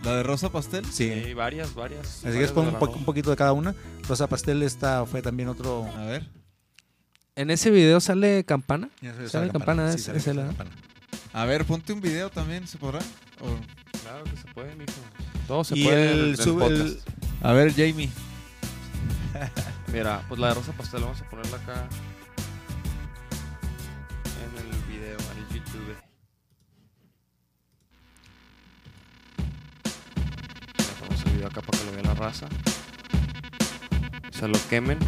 ¿La de Rosa Pastel? Sí. Sí, varias, varias. Así que es la po- un poquito de cada una. Rosa Pastel esta fue también otro... A ver. En ese video sale Campana. ¿Sale la campana? Sí, Es- sale campana. A ver, ponte un video también, ¿se podrá? O- Claro que se puede, mijo. Todo se Y puede. el, en el sub- podcast. el- A ver, Jamie. Mira, pues la de Rosa Pastel vamos a ponerla acá. En el video, en el YouTube. Ya ponemos el video acá para que lo vea la raza. Se lo quemen.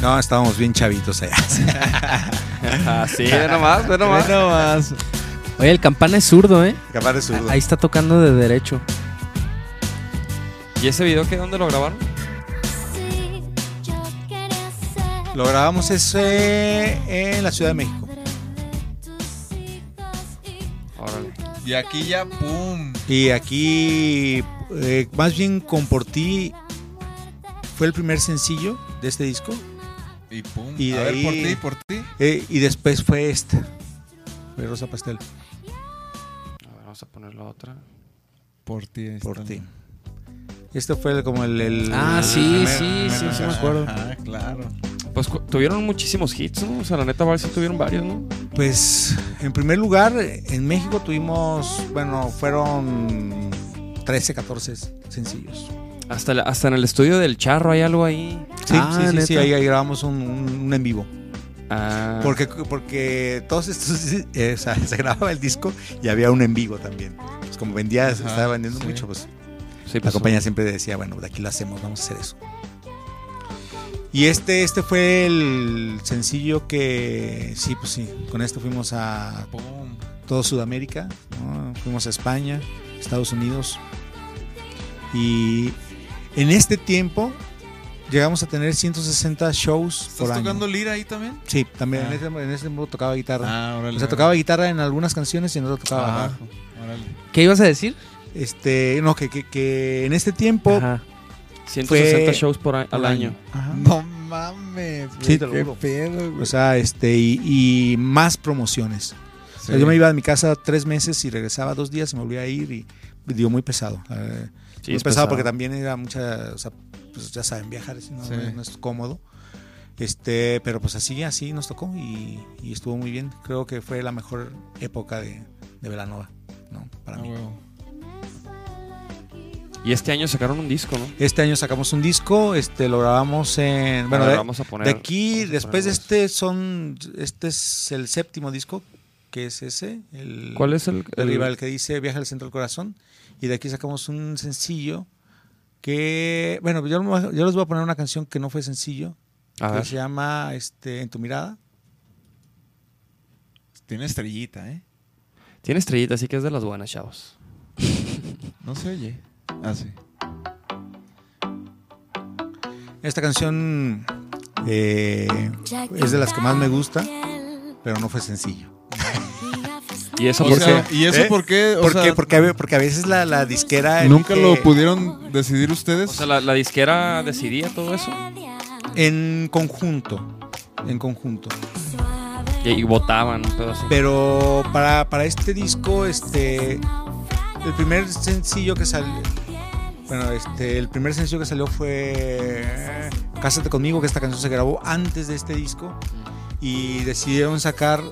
No, estábamos bien chavitos allá. Así, ve nomás, ve nomás. Ve nomás. Oye, el Campana es zurdo, ¿eh? Capaz de zurdo. Ahí está tocando de derecho. ¿Y ese video qué? ¿Dónde lo grabaron? Lo grabamos ese en la Ciudad de México. Órale. Y aquí ya, ¡pum! Y aquí, eh, más bien con Por Ti, fue el primer sencillo de este disco. Y pum. Y a de ver, ahí- por ti, por ti. eh, y después fue esta. Fue Rosa Pastel. A ver, vamos a poner la otra. Por ti. ahí Por. Ti. Este fue como el... el- Ah, sí, el- sí, sí, sí me acuerdo. Ah, claro. Pues tuvieron muchísimos hits, ¿no? O sea, la neta, a ver si tuvieron varios, ¿no? Pues, en primer lugar, en México tuvimos, bueno, fueron 13, 14 sencillos. Hasta, la- hasta en el estudio del charro hay algo ahí. Sí, Ah, sí, sí, sí, ahí, ahí grabamos un, un- un en vivo. Ah, Porque, porque todos estos, eh, o sea, se grababa el disco y había un en vivo también. Pues como vendía, se Ajá, estaba vendiendo sí. mucho, pues sí, la pues, compañía siempre decía, bueno, de aquí lo hacemos, vamos a hacer eso. Y este, este fue el sencillo que, sí, pues sí, con esto fuimos a Pum. todo Sudamérica, ¿no? fuimos a España, Estados Unidos. Y en este tiempo llegamos a tener 160 shows por ¿Estás año. tocando lira ahí también? Sí, también Ah. en ese, en ese tiempo tocaba guitarra. Ah, órale. o sea, tocaba guitarra en algunas canciones y en otras tocaba Ah, bajo. órale. ¿Qué ibas a decir? Este, no, que, que, que en este tiempo. Ajá. 160 fue- shows por a- al año. Ajá. No mames. Sí, te lo qué pedo, güey. O sea, este, y, y más promociones. O sea, Sí. yo me iba a mi casa tres meses y regresaba dos días y me volvía a ir y digo, muy pesado. Eh, Sí, es pesado, porque también era mucha, o sea, pues ya saben, viajar así no, Sí. no es cómodo. Este, pero pues así, así nos tocó y, y estuvo muy bien. Creo que fue la mejor época de, de Velanova, ¿no? Para Ah, mí. huevo. Y este año sacaron un disco, ¿no? Este año sacamos un disco, este lo grabamos en bueno, de, vamos a poner. de aquí vamos después de este son este es el séptimo disco que es ese, el ¿Cuál es el, el rival que dice Viaja al centro del corazón y de aquí sacamos un sencillo que bueno, yo, yo les voy a poner una canción que no fue sencillo, A que ver. se llama este En tu mirada. Tiene estrellita, ¿eh? Tiene estrellita, así que es de las buenas, chavos. No se oye. Ah, sí. Esta canción eh, es de las que más me gusta, pero no fue sencillo. ¿Y eso O por sea, qué? ¿Y eso ¿Eh? por qué? O ¿Por sea, qué? Porque, a porque a veces la, la disquera... ¿Nunca lo pudieron decidir ustedes? O sea, la, la disquera decidía todo eso. En conjunto, en conjunto. Y, y votaban, pedo así. Pero para, para este disco, este, el primer sencillo que salió, bueno, este, el primer sencillo que salió fue Cásate conmigo, que esta canción se grabó antes de este disco y decidieron sacar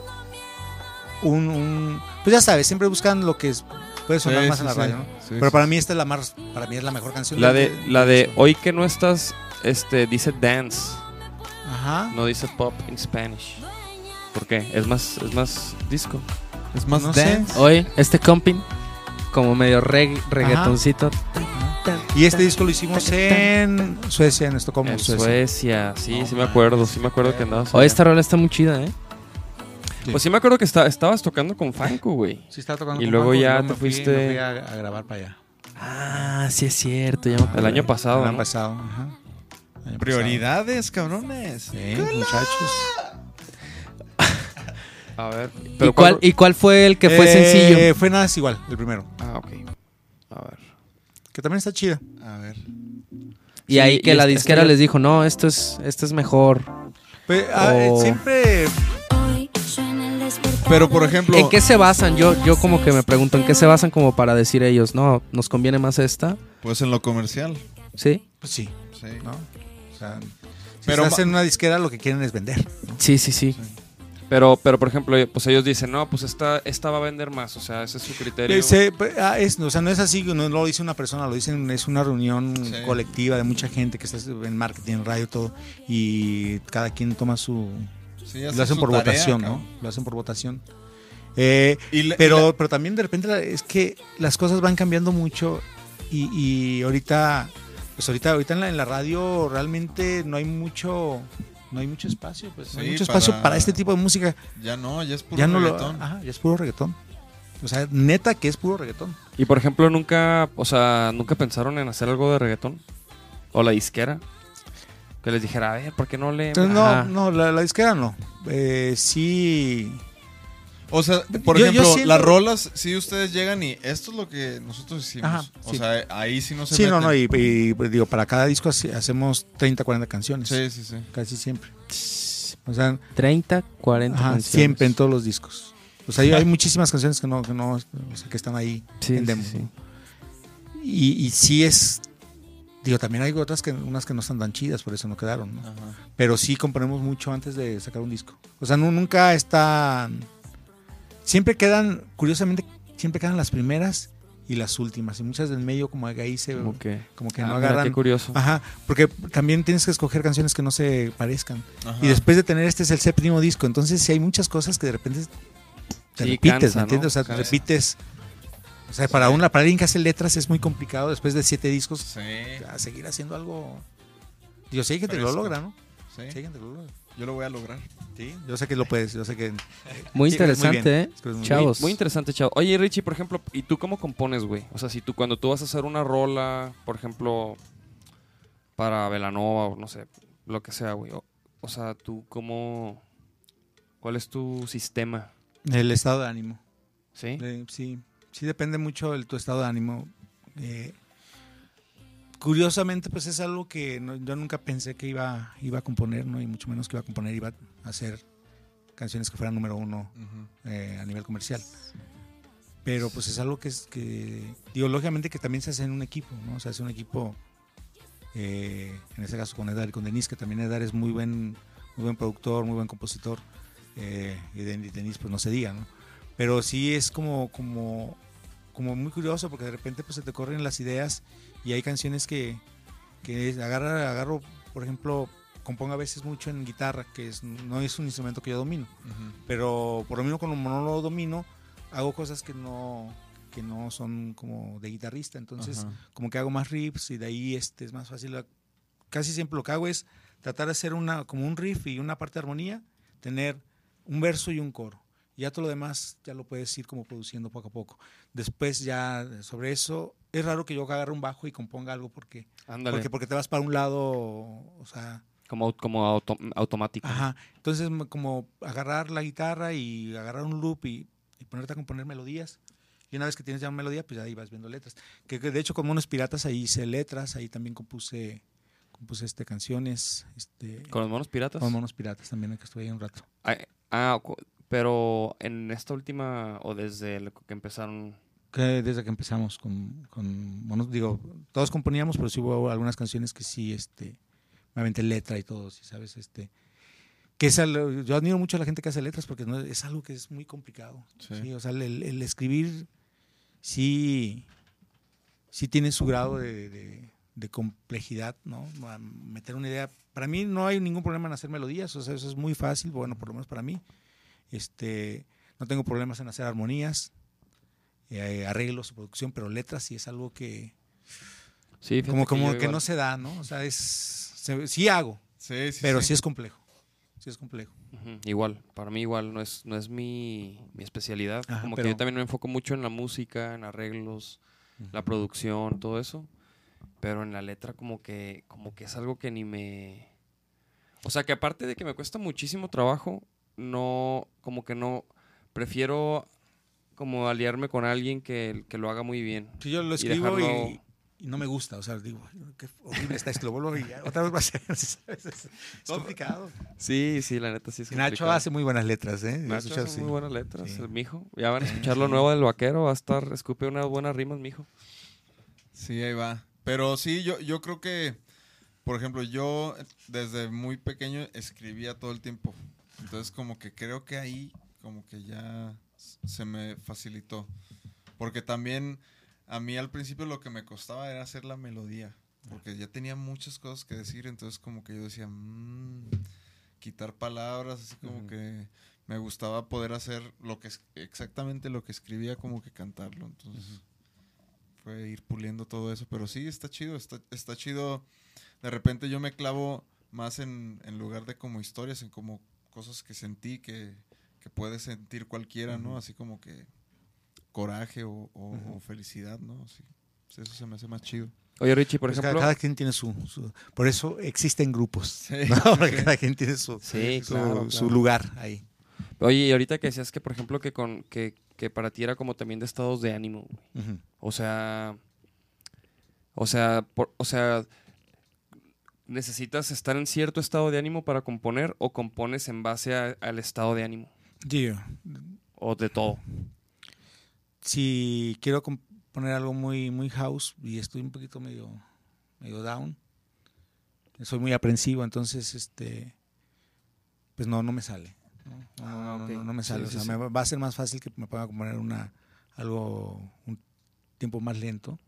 un, un- pues ya sabes, siempre buscan lo que es- puede sonar Sí, más sí, en la sí. radio, ¿no? Sí, Pero sí. para mí esta es la más, para mí es la mejor canción. La de, la de hoy que no estás, este, dice dance, Ajá. no dice pop in Spanish. ¿Por qué? Es más, es más disco. Es más no sé. dance. Hoy, este comping, como medio reg- reggaetoncito. Y este disco lo hicimos en Suecia, en Estocolmo, En Suecia. Suecia, sí, sí me acuerdo, sí me acuerdo que andabas. Hoy esta rola está muy chida, ¿eh? Pues sí me acuerdo que está- estabas tocando con Franco, güey. Sí, estaba tocando Y con luego Marco, ya me te fui- fuiste- me fui a, a grabar para allá. Ah, sí es cierto. Ya me El año pasado, El año ¿no? pasado, ajá. Año Prioridades, cabrones. Sí, muchachos. A ver. ¿Y cuál, ¿Y cuál fue el que fue Eh, sencillo? Fue nada es igual, el primero. Ah, ok. A ver. Que también está chida. A ver. Y sí, ahí que y la disquera este- les dijo, no, esto es, esto es mejor. Pues, Oh. siempre. Pero, por ejemplo, ¿En qué se basan? Yo, yo como que me pregunto, ¿en qué se basan como para decir ellos, no, nos conviene más esta? pues en lo comercial. ¿Sí? Pues sí, Sí. ¿no? O sea, si Pero estás en una disquera, lo que quieren es vender. ¿no? Sí, sí, sí. Pero, pero por ejemplo, pues ellos dicen, no, pues esta, esta va a vender más. O sea, ese es su criterio. Eh, se- ah, es- o sea, no es así, no lo dice una persona, lo dicen, es una reunión Sí. colectiva de mucha gente que está en marketing, en radio, todo, y cada quien toma su... Sí, Lo hacen por tarea, votación, cabrón. ¿no? Lo hacen por votación. Eh, Y la- y pero, la- pero también de repente es que las cosas van cambiando mucho y, y ahorita, pues ahorita, ahorita en la, en la radio realmente no hay mucho, no hay mucho espacio, pues no hay mucho espacio para- para este tipo de música. ya no, ya es puro ya no reggaetón. lo, ajá, ya es puro reggaetón. O sea, neta que es puro reggaetón. Y por ejemplo, nunca, o sea, nunca pensaron en hacer algo de reggaetón. O la disquera. Que les dijera, a ver, ¿por qué no le. Entonces, no, no, la, la disquera no. Eh, sí. O sea, por Yo- yo ejemplo, siento- las rolas, si ustedes llegan y esto es lo que nosotros hicimos. Ajá, o sí. sea, ahí sí no se Sí, no, meten. no, y, y, pues, digo, para cada disco hace- hacemos 30, 40 canciones. Sí, sí, sí. Casi siempre. O sea, 30, 40 Ajá, canciones. siempre en todos los discos. O sea, hay, hay muchísimas canciones que no, que no, o sea, que están ahí Sí, en sí, demo. Y, y sí es, digo, también hay otras que, unas que no están tan chidas, por eso no quedaron, ¿no? Pero sí componemos mucho antes de sacar un disco. O sea, nu- nunca están, siempre quedan, curiosamente, siempre quedan las primeras y las últimas. Y muchas del medio como que ahí se, Como que. como que Ah, no mira, agarran. Qué curioso. Ajá, porque también tienes que escoger canciones que no se parezcan. Ajá. Y después de tener este es el séptimo disco, entonces sí hay muchas cosas que de repente te Sí, repites, cansa, ¿me entiendes? ¿no? O sea, te repites. O sea, para una para alguien que hace letras es muy complicado después de siete discos Sí, a seguir haciendo algo. Yo sé que te lo logra, ¿no? sí. Sí, hay gente que lo logra. Yo lo voy a lograr. Sí, yo sé que lo puedes, yo sé que Muy Sí, interesante, ¿eh? muy bien. Chavos. Muy interesante, chavo. Oye, Richie, por ejemplo, ¿y tú cómo compones, güey? O sea, si tú cuando tú vas a hacer una rola, por ejemplo, para Velanova o no sé, lo que sea, güey. O, o sea, tú cómo... ¿Cuál es tu sistema? El estado de ánimo. ¿Sí? Eh, sí, sí depende mucho de tu estado de ánimo. Eh, curiosamente, pues es algo que no- yo nunca pensé que iba, iba a componer, ¿no? Y mucho menos que iba a componer, iba a hacer canciones que fueran número uno eh, a nivel comercial. Pero pues es algo que es que, digo, lógicamente que también se hace en un equipo, ¿no? Se hace un equipo, eh, en este caso con Edar y con Denis, que también Edar es muy buen, muy buen productor, muy buen compositor, eh, y Den- y Denis pues no se diga, ¿no? Pero sí es como, como, como muy curioso porque de repente pues se te corren las ideas y hay canciones que, que agarra, agarro, por ejemplo, compongo a veces mucho en guitarra, que es, no es un instrumento que yo domino, Ujú. pero por lo mismo como no lo domino, hago cosas que no que no son como de guitarrista, entonces Ajá. como que hago más riffs y de ahí este es más fácil. Casi siempre lo que hago es tratar de hacer una como un riff y una parte de armonía, tener un verso y un coro. Y ya todo lo demás ya lo puedes ir como produciendo poco a poco. Después ya sobre eso es raro que yo agarre un bajo y componga algo porque Ándale. porque porque te vas para un lado, o sea, Como, como auto- automático. Ajá. Entonces, como agarrar la guitarra y agarrar un loop y, y ponerte a componer melodías. Y una vez que tienes ya una melodía, pues ahí vas viendo letras. Que, que de hecho, como unos piratas, ahí hice letras, ahí también compuse, compuse este, canciones. Este, Con los monos piratas. con monos piratas también, que estuve ahí un rato. Ah, ah, pero en esta última, o desde lo que empezaron. Que desde que empezamos con, con monos, digo, todos componíamos, pero sí hubo algunas canciones que sí, este, me aventé letra y todo, sí, ¿sabes? Este, que es al- yo admiro mucho a la gente que hace letras porque no, es algo que es muy complicado. Sí. Sí, o sea, el, el escribir sí, sí tiene su grado de, de- de complejidad, ¿no? A Meter una idea. Para mí no hay ningún problema en hacer melodías, o sea, eso es muy fácil, bueno, por lo menos para mí. Este, no tengo problemas en hacer armonías, eh, arreglos, producción, pero letras sí es algo que Sí, como, que como que no se da, ¿no? O sea, es se- sí hago, Sí, sí, pero sí es complejo. Sí es complejo. Igual, para mí igual, no es, no es mi, mi especialidad. Ajá, como pero- que yo también me enfoco mucho en la música, en arreglos, la producción, todo eso. Pero en la letra como que, como que es algo que ni me... O sea, que aparte de que me cuesta muchísimo trabajo, no, como que no, prefiero como aliarme con alguien que, que lo haga muy bien. Sí, yo lo escribo y, dejarlo- y no me gusta, o sea, digo, qué horrible está esto, lo vuelvo y otra vez va a ser, ¿sabes? Es, es complicado. Sí, sí, la neta sí es Nacho hace muy buenas letras, ¿eh? Nacho hace sí. muy buenas letras, Sí. el mijo. Ya van a escuchar lo nuevo del vaquero, va a estar, escupe unas buenas rimas, mijo. Sí, ahí va. Pero sí, yo, yo creo que, por ejemplo, yo desde muy pequeño escribía todo el tiempo. Entonces, como que creo que ahí, como que ya se me facilitó. Porque también a mí al principio lo que me costaba era hacer la melodía. Porque ya tenía muchas cosas que decir. Entonces, como que yo decía, "Mm", quitar palabras, así como que me gustaba poder hacer lo que es exactamente lo que escribía, como que cantarlo. Entonces fue ir puliendo todo eso. Pero sí, está chido, está, está chido. De repente yo me clavo más en, en lugar de como historias, en como cosas que sentí que, que puede sentir cualquiera, ¿no? Así como que coraje o, o- o felicidad, ¿no? Sí, pues eso se me hace más chido. Oye, Richie, por Pues cada, ejemplo... cada quien tiene su, su- Por eso existen grupos. Sí, ¿no? Porque cada quien tiene su, Sí, su, claro, su claro. lugar ahí. Oye, y ahorita que decías que, por ejemplo, que, con, que, que para ti era como también de estados de ánimo. güey. Ujú. O sea... O sea, por- o sea... ¿Necesitas estar en cierto estado de ánimo para componer o compones en base a- al estado de ánimo? Sí, O de todo. si quiero componer algo muy, muy house y estoy un poquito medio, medio down, soy muy aprensivo, entonces este pues no, no me sale. No, No, no me sale. sí, o sea, sí. me va a ser más fácil que me ponga a componer una, algo, un tiempo más lento,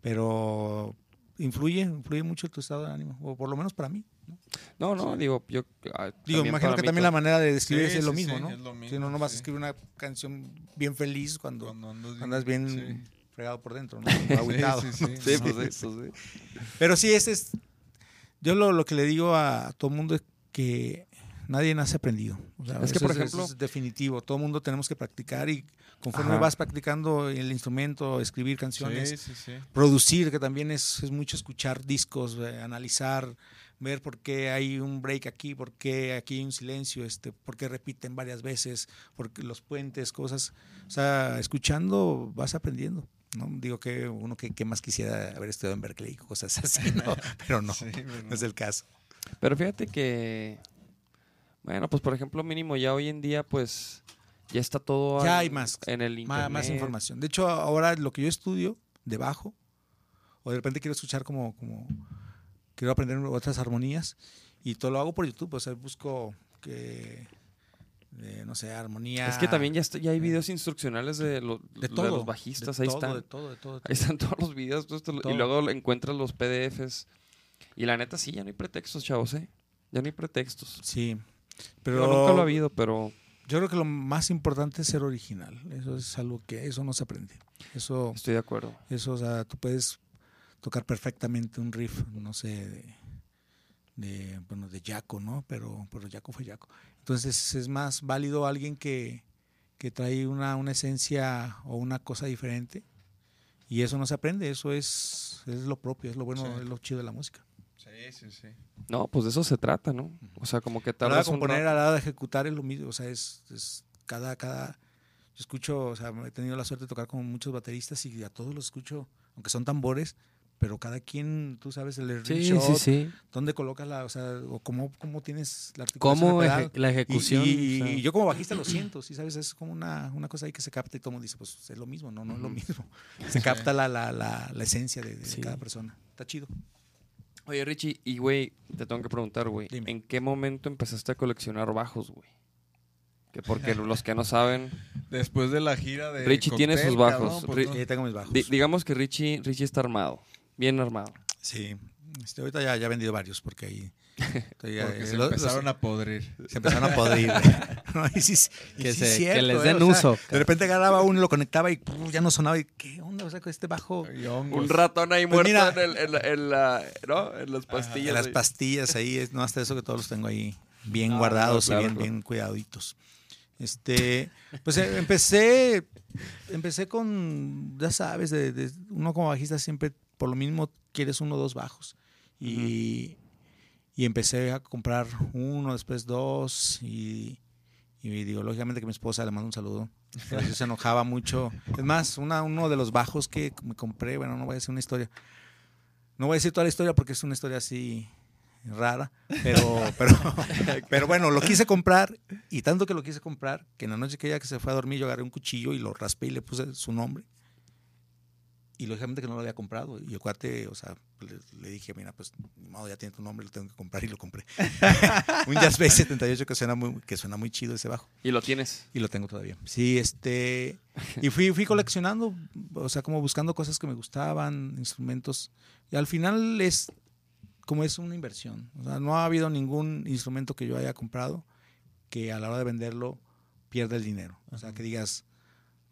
pero influye, influye mucho tu estado de ánimo, o por lo menos para mí. No, no, digo, yo... ah, Digo, imagino que también la manera de describir Sí, es lo sí, mismo, sí, ¿no? es lo mismo, si no, no vas a escribir una canción bien feliz cuando Cuando andas andas bien sí. fregado por dentro, ¿no? Agüitado. Sí, sí, sí. Sí, No. pues eso, sí. Pero sí, ese es. Yo lo, lo que le digo a todo el mundo es que nadie nace aprendido. O sea, Es que, por ejemplo- es definitivo. Todo el mundo tenemos que practicar y conforme Ajá. vas practicando el instrumento, escribir canciones, Sí, sí, sí. producir, que también es, es mucho escuchar discos, eh, analizar, ver por qué hay un break aquí, por qué aquí hay un silencio, este, por qué repiten varias veces, porque los puentes, cosas. O sea, escuchando vas aprendiendo. ¿no? Digo que uno que, que más quisiera haber estudiado en Berkeley, cosas así, ¿no? pero no, Sí, pero no es el caso. Pero fíjate que, bueno, pues por ejemplo, mínimo ya hoy en día, pues ya está todo Ya en- hay más, en el internet. Más, más información. De hecho, ahora lo que yo estudio de bajo, o de repente quiero escuchar como, como quiero aprender otras armonías, y todo lo hago por YouTube. O sea, busco que de, no sé, armonía. Es que también ya, está- ya hay videos instruccionales de, lo- de de todo. los bajistas, de ahí todo, están. De todo, de todo. de Ahí están todos los videos. Todo. Y luego encuentras los PDFs. Y la neta, sí, ya no hay pretextos, chavos, ¿eh? Ya no hay pretextos. Sí. Pero Pero nunca lo ha habido, pero yo creo que lo más importante es ser original. Eso es algo que eso no se aprende. Eso, estoy de acuerdo. eso, o sea, tú puedes tocar perfectamente un riff, no sé, de, de bueno, de Jaco, ¿no? Pero, pero Jaco fue Jaco. Entonces es más válido alguien que, que trae una, una esencia o una cosa diferente. Y eso no se aprende, eso es, es lo propio, es lo bueno, Sí. es lo chido de la música. Sí, sí, sí. No, pues de eso se trata, ¿no? O sea, como que tardas un componer, a la hora de ejecutar es lo mismo, o sea, es, es cada, cada, yo escucho, o sea, he tenido la suerte de tocar con muchos bateristas y a todos los escucho, aunque son tambores, pero cada quien, tú sabes, el Sí, sí, sí. dónde colocas la, o sea, o cómo, cómo tienes la articulación ¿Cómo eje- la ejecución? Y, o sea, y yo como bajista lo siento, sí, sabes, es como una, una cosa ahí que se capta y todo el mundo dice, pues es lo mismo, no, no es lo mismo. Se capta la, la, la, la esencia de, cada persona. Está chido. Oye, Richie, y güey, te tengo que preguntar, güey. ¿En qué momento empezaste a coleccionar bajos, güey? Que porque los que no saben, Después de la gira de. Richie tiene sus bajos. cabrón, pues no. Tengo mis bajos. di- digamos que Richie, Richie está armado, bien armado. Sí, este, ahorita ya, ya he vendido varios porque ahí... estoy, eh, Porque se los- empezaron los- a podrir. se empezaron a podrir. No, y sí- y Que sí se- es que cierto, les ¿eh? den O sea, uso, De repente agarraba uno, lo conectaba y puf, ya no sonaba. Y, ¿Qué onda? O sea, con este bajo... Un ratón ahí Pues muerto mira. en, el- en la- en la- ¿no? En las pastillas. En las ahí. pastillas ahí, es- no hasta eso que todos los tengo ahí bien Ah, guardados claro, y bien, claro. bien cuidaditos. Este, pues eh, empecé, empecé con, ya sabes, de, de- uno como bajista siempre por lo mismo quieres uno o dos bajos. Y, y empecé a comprar uno, después dos y, y digo, lógicamente que mi esposa le mando un saludo. Ella se enojaba mucho. Es más, una, uno de los bajos que me compré, bueno, no voy a decir una historia. No voy a decir toda la historia porque es una historia así rara, pero, pero, pero bueno, lo quise comprar y tanto que lo quise comprar que en la noche que ella que se fue a dormir yo agarré un cuchillo y lo raspé y le puse su nombre. Y lógicamente que no lo había comprado. Y el cuate, o sea, le, le dije, mira, pues, ni modo, ya tiene tu nombre, lo tengo que comprar y lo compré. un Jazz Bass 78 que suena muy, que suena muy chido ese bajo. Y lo tienes. Y lo tengo todavía. Sí, este. Y fui, fui coleccionando, o sea, como buscando cosas que me gustaban, instrumentos. Y al final es como es una inversión. O sea, no ha habido ningún instrumento que yo haya comprado que a la hora de venderlo pierda el dinero. O sea, que digas.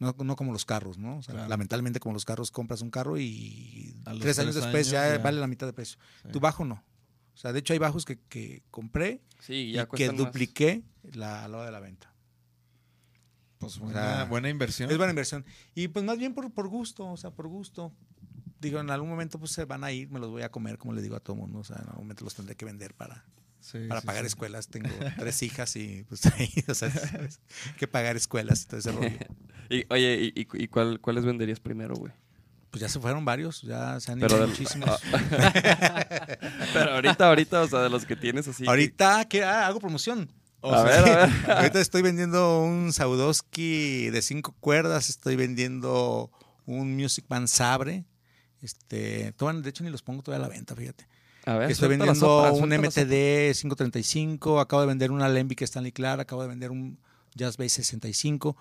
No, no como los carros, ¿no? O sea, Claro. lamentablemente como los carros compras un carro y tres años después años ya, ya. vale la mitad de precio. Sí. Tu bajo no. O sea, de hecho hay bajos que, que compré Sí, y ya que cuestan más. dupliqué la, a la hora de la venta. Pues O buena, sea, buena inversión. Es buena inversión. Y pues más bien por, por gusto, o sea, por gusto. Digo, en algún momento pues se van a ir, me los voy a comer, como le digo a todo mundo. O sea, en algún momento los tendré que vender para, Sí, para sí, pagar sí. escuelas. Tengo tres hijas y pues ahí, o sea, ¿sabes? que pagar escuelas y todo ese rollo. Y, oye, ¿y, cuál, cuáles venderías primero, güey? Pues ya se fueron varios, ya se han Pero ido del- muchísimos. Pero ahorita, ahorita, o sea, de los que tienes así. que- Ahorita, ¿qué? Ah, hago promoción. O A sea, ver, a ver. Ahorita estoy vendiendo un Saudowski de cinco cuerdas, estoy vendiendo un Music Man Sabre. Este, de hecho ni los pongo todavía a la venta, fíjate. A ver, Estoy vendiendo sopa, un. MTD 535, acabo de vender una Alembic Stanley Clark, acabo de vender un Jazz Bass 65,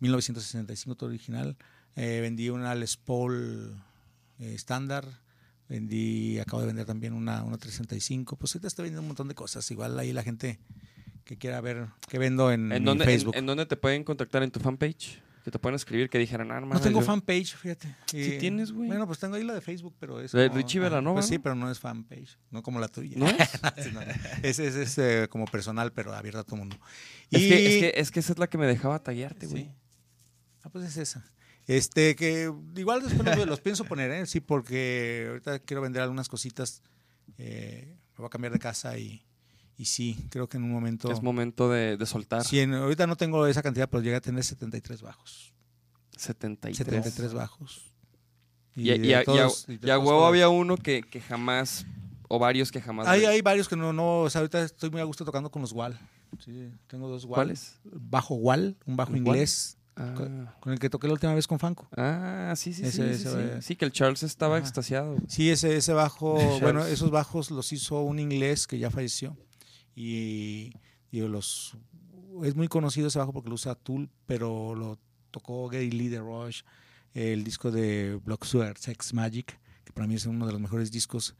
1965 todo original. Eh, vendí una Les Paul eh, estándar, vendí, acabo de vender también una, una 365. Pues ahorita estoy vendiendo un montón de cosas. Igual ahí la gente que quiera ver qué vendo en, ¿En dónde, en- Facebook. ¿En, dónde te pueden contactar? ¿En tu fanpage? Que te pueden escribir que dijeran, ah, no tengo yo- fanpage, fíjate. Sí Y- tienes, güey. Bueno, pues tengo ahí la de Facebook, pero es. De como- Richie ah, Velanova, Pues sí, pero no es fanpage, no como la tuya. ¿No? Sí, no, es, es, eh, como personal, pero abierto a todo el mundo. Es, Y- que, es, que, es que esa es la que me dejaba taguearte, güey. Sí. Ah, pues es esa. Este, que igual después los, los pienso poner, ¿eh? Sí, porque ahorita quiero vender algunas cositas. eh, me voy a cambiar de casa y, y sí, creo que en un momento. Es momento de, de soltar. Sí, en- ahorita no tengo esa cantidad, pero llegué a tener 73 bajos. 73. 73 bajos. Y, y, a- todos- y a- y a huevo había uno que, que jamás, o varios que jamás. Hay, hay varios que no, no, o sea, ahorita estoy muy a gusto tocando con los Wal. Sí, tengo dos Wal. ¿Cuáles? Bajo Wal, un bajo inglés, Ah. con el que toqué la última vez con Fanco. Ah, sí, sí, sí. Ese- sí, ese, sí. eh. Sí, que el Charles estaba extasiado. Sí, ese, ese bajo, bueno, esos bajos los hizo un inglés que ya falleció. Y, y los es muy conocido ese bajo porque lo usa Tool, pero lo tocó Gary Lee de Rush, el disco de Block Sugar, Sex Magic, que para mí es uno de los mejores discos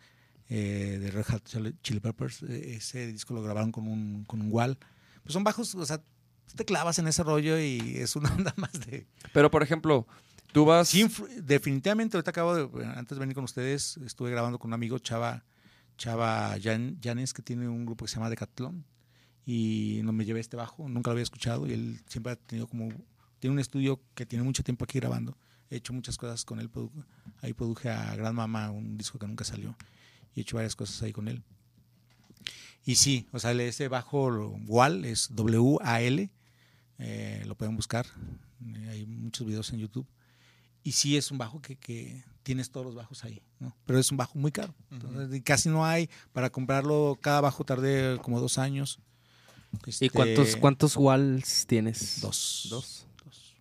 eh, de Red Hot Chili- Peppers. Eh, Ese disco lo grabaron con un, con un wall. Pues son bajos, o sea, te clavas en ese rollo y es una onda más de... Pero, por ejemplo, tú vas... Sí, definitivamente, ahorita acabo de, antes de venir con ustedes, estuve grabando con un amigo, Chava, Chava Yanes, que tiene un grupo que se llama Decathlon, y no me llevé este bajo, nunca lo había escuchado, y él siempre ha tenido como, tiene un estudio que tiene mucho tiempo aquí grabando, he hecho muchas cosas con él, produ- ahí produje a Gran Mama, un disco que nunca salió, y he hecho varias cosas ahí con él. Y sí, o sea, ese bajo WAL es W-A-L, eh, lo pueden buscar, eh, hay muchos videos en YouTube. Y sí es un bajo que, que tienes todos los bajos ahí, ¿no? Pero es un bajo muy caro. Entonces, casi no hay. Para comprarlo, cada bajo tardé como dos años. ¿Y Este, cuántos, cuántos walls tienes? Dos. Dos. Dos.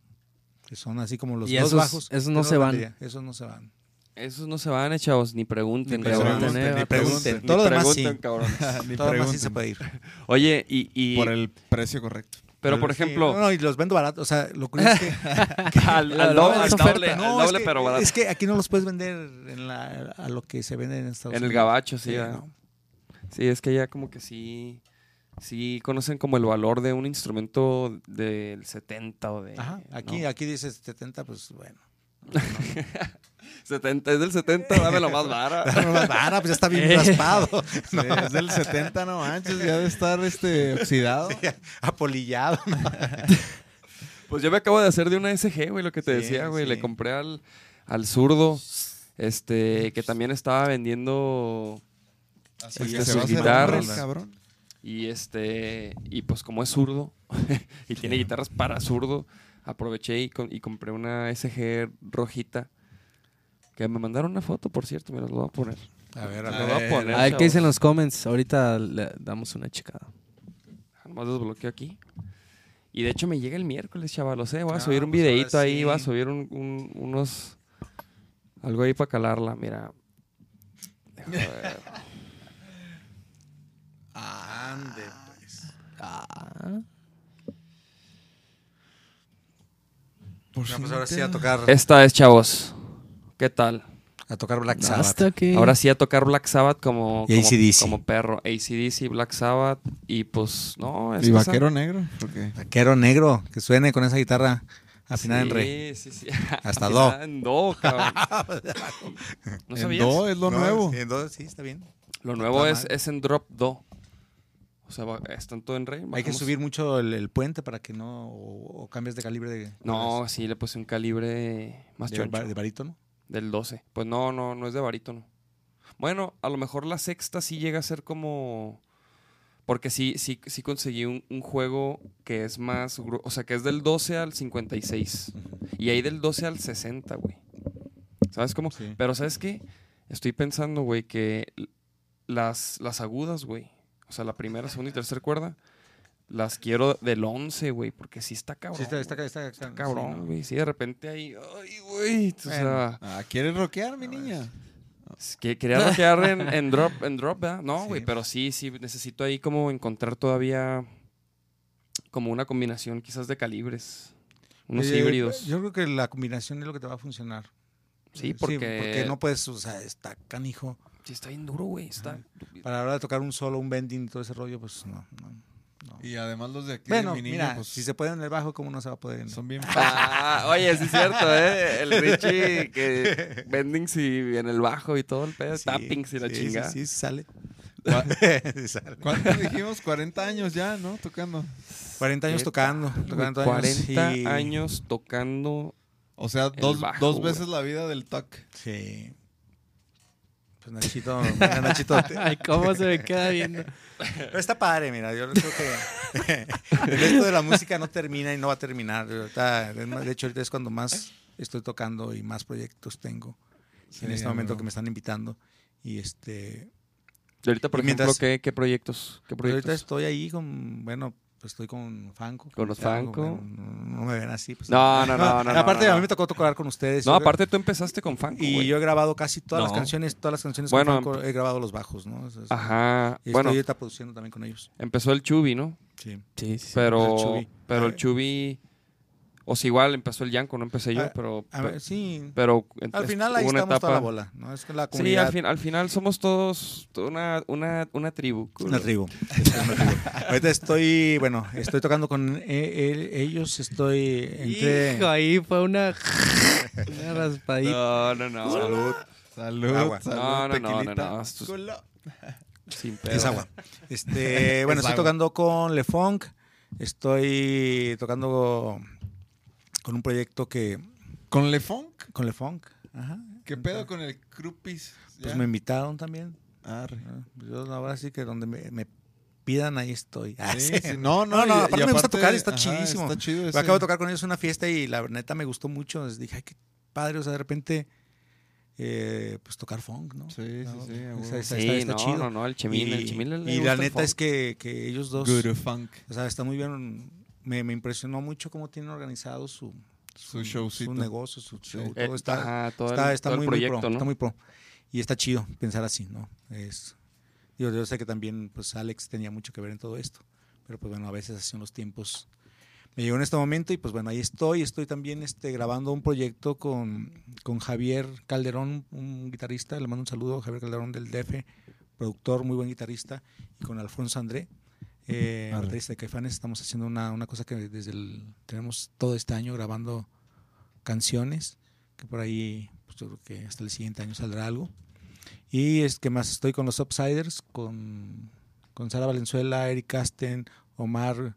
Que son así como los Y dos esos- bajos. esos no se van. Esos no se van. Esos no se van, eh, chavos, ni pregunten. Ni pregunten, eh, ni pregunten. Todo lo Ni demás pregunten, sí. Todo lo demás sí pregunten. se puede ir. Oye, y... y- Por el precio correcto. Pero, por Sí, ejemplo... no, no, y los vendo baratos. O sea, lo curioso es que. al, doble, al es que- pero barato. Es que aquí no los puedes vender en la- a lo que se vende en Estados En Unidos. el gabacho, sí. Sí, ¿verdad? no. Sí, es que ya como que sí... Sí conocen como el valor de un instrumento del 70 o de... Ajá, aquí, ¿no? aquí dice 70, pues bueno. 70, es del 70, dame lo más vara. No, más vara, pues ya está bien raspado. Sí, es del 70, no manches, ya de estar este oxidado. Apolillado. Pues yo me acabo de hacer de una SG, güey, lo que te Sí, decía, güey. Le compré al, al zurdo, este, que también estaba vendiendo Así Este, sus va a hacer guitarras. cabrón. y este, y pues como es zurdo y tiene guitarras para zurdo, aproveché y compré una SG rojita. Que me mandaron una foto, por cierto, me las voy a poner. A ver, a ver. voy a poner. A ver qué dicen los comments. Ahorita le damos una checada. Nomás desbloqueo aquí. Y de hecho me llega el miércoles, chaval. Lo sé, voy a Ah, subir un pues videito ahí, sí. voy a subir un- un- unos. Algo ahí para calarla, mira. Déjame ver. Ande, pues. Ah. Por No, si pues ahora sí a tocar, Esta es, chavos. ¿Qué tal? a tocar Black Sabbath. Hasta que. Ahora sí a tocar Black Sabbath como, Y como, AC/DC. como perro. ACDC, Black Sabbath. Y pues, no. es ¿Y que vaquero negro? Vaquero negro, que suene con esa guitarra afinada en re. Sí, sí, sí. Hasta do. En do, cabrón. ¿No En sabías? do es lo No, nuevo. en do, sí, está bien. Lo nuevo es, es en drop do. O sea, va- es tanto en re. Hay que bajamos- subir mucho el, el puente para que no. O, o cambies de calibre de. No, sí, le puse un calibre más de, choncho. de barítono. Del 12. Pues no, no, no es de barítono. Bueno, a lo mejor la sexta sí llega a ser como... Porque sí, sí, sí conseguí un, un juego que es más... O sea, que es del 12 al 56. Y ahí del 12 al 60, güey. ¿Sabes cómo? Sí. Pero ¿sabes qué? Estoy pensando, güey, que las, las agudas, güey. O sea, la primera, segunda y tercera cuerda. Las quiero del 11, güey. Porque sí está cabrón. Sí, está, está, está, está- cabrón, güey. Sí, de repente ahí... Ay, güey. O sea... Ah, ¿quieres rockear, mi niña? Que quería rockear en, en drop, en drop, ¿verdad? No, Sí. güey, pero sí, sí, necesito ahí como encontrar todavía como una combinación quizás de calibres. Unos Eh, híbridos. Yo creo que la combinación es lo que te va a funcionar. sí, porque, porque no puedes, o sea, está canijo. sí está bien duro, güey. Está... Para la hora de tocar un solo, un bending y todo ese rollo, pues no. no, no. Y además los de aquí Bueno, de mi niña, mira, pues si se puede en el bajo, ¿cómo no se va a poder son bien Ah, oye, sí es cierto, ¿eh? El Richie que bendings y en el bajo y todo el pedo, Sí, tappings y la sí, chingada. Sí, sí, sale. ¿Cuánto dijimos? 40 años ya, ¿no? Tocando. 40 años ¿Qué tocando. Güey, 40 40 años. y- años tocando. O sea, dos, bajo, dos güey. veces la vida del toc. Sí. Pues Nachito, mira, Nachito. Ay, cómo se me queda viendo. Pero está padre, mira, yo creo que el resto de la música no termina y no va a terminar. De hecho, ahorita es cuando más estoy tocando y más proyectos tengo Sí, en este momento que me están invitando. Y este, Y ahorita, por Y mientras- ejemplo, ¿qué, qué proyectos? ¿Qué ahorita estoy ahí con, bueno, pues estoy con Fanco. Con los Fanco, no, no me ven así. Pues, No, no, no, no, no, Aparte, no, a mí me tocó tocar con ustedes. No, Yo- aparte tú empezaste con Fanco, Y yo he grabado casi todas las canciones, todas las canciones Bueno, con Fanco, he grabado los bajos, ¿no? Ajá. Y Bueno, estoy ahorita produciendo también con ellos. empezó el Chubi, ¿no? Sí. Sí, sí. Pero, el Chubi. pero el Eh. Chubi. O sea, igual empezó el Yanko, no empecé yo, Ah, pero. A ver, sí. pero Al final ahí estamos toda la etapa- bola, ¿no? Es que la Sí, al, fin- al final somos todos una, una, una tribu. culo. Una tribu. Es una tribu. Ahorita estoy, bueno, estoy tocando con eh, él- ellos, estoy entre... Hijo, ahí fue una, una raspadita. No, no, no. Salud. Salud, Agua. salud, No, no, no, no, no. Sin pedo. Es agua. Este, bueno, Es estoy agua. tocando con Le Funk, estoy tocando con un proyecto que ¿Con Le Funk? con Le Funk. Ajá. ¿Qué pedo con el Crupis? Pues me invitaron también. Arre. Ah, pues Yo ahora sí que donde me, me pidan ahí estoy. Ah, Sí, sí. No, no, No, no, y- aparte y me gusta tocar y está ajá, chidísimo. Está chido ese- acabo de tocar con ellos una fiesta y la neta me gustó mucho. Les dije, ay, qué padre, o sea, de repente, eh, pues tocar funk, ¿no? Sí, sí, No, sí, a está- huevo. está- Sí, está- está no, chido. no, no, el Chemín, el Y- Chemín le- le Y gusta la el neta es que, que ellos dos, Guru Funk. o sea, está muy bien. Me, me impresionó mucho cómo tienen organizado su, Su showcito. su negocio, su show. Eh, todo está, ajá, todo está, el, está todo el muy, pro, ¿no? está muy pro. Y está chido pensar así, ¿no? Es, yo, yo sé que también, pues, Alex tenía mucho que ver en todo esto. Pero, pues, bueno, a veces así son los tiempos. Me llegó en este momento y, pues, bueno, ahí estoy. Estoy también este, grabando un proyecto con, con Javier Calderón, un guitarrista. Le mando un saludo, Javier Calderón del DF, productor, muy buen guitarrista. Y con Alfonso André, eh, baterista de Caifanes. Estamos haciendo una, una cosa que desde el... Tenemos todo este año grabando canciones, que por ahí, pues yo creo que hasta el siguiente año saldrá algo. Y es que más estoy con los Upsiders, con, con Sara Valenzuela, Eric Casten, Omar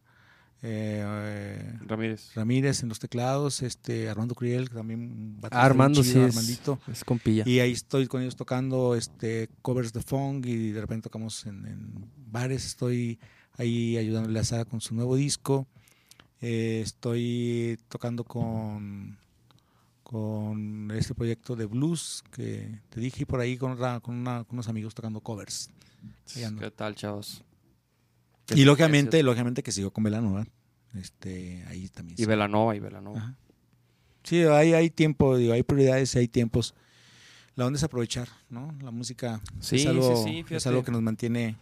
eh, Ramírez. Ramírez en los teclados, este Armando Curiel, que también Ah, Armando bien sí chido, es, Armandito. es compilla. Y ahí estoy con ellos tocando este covers de funk y de repente tocamos en, en bares. Estoy ahí ayudándole a Sara con su nuevo disco. Eh, estoy tocando con con este proyecto de blues que te dije y por ahí con, con, una- con unos amigos tocando covers. ¿Qué tal, chavos? Y lógicamente, lógicamente que sigo con Velanova. Este, ahí también. Y. Velanova, y Velanova. Ajá. Sí, hay, hay tiempo, digo, hay prioridades, hay tiempos. La onda es aprovechar, ¿no? La música Sí, es, algo, sí, sí, es algo que nos mantiene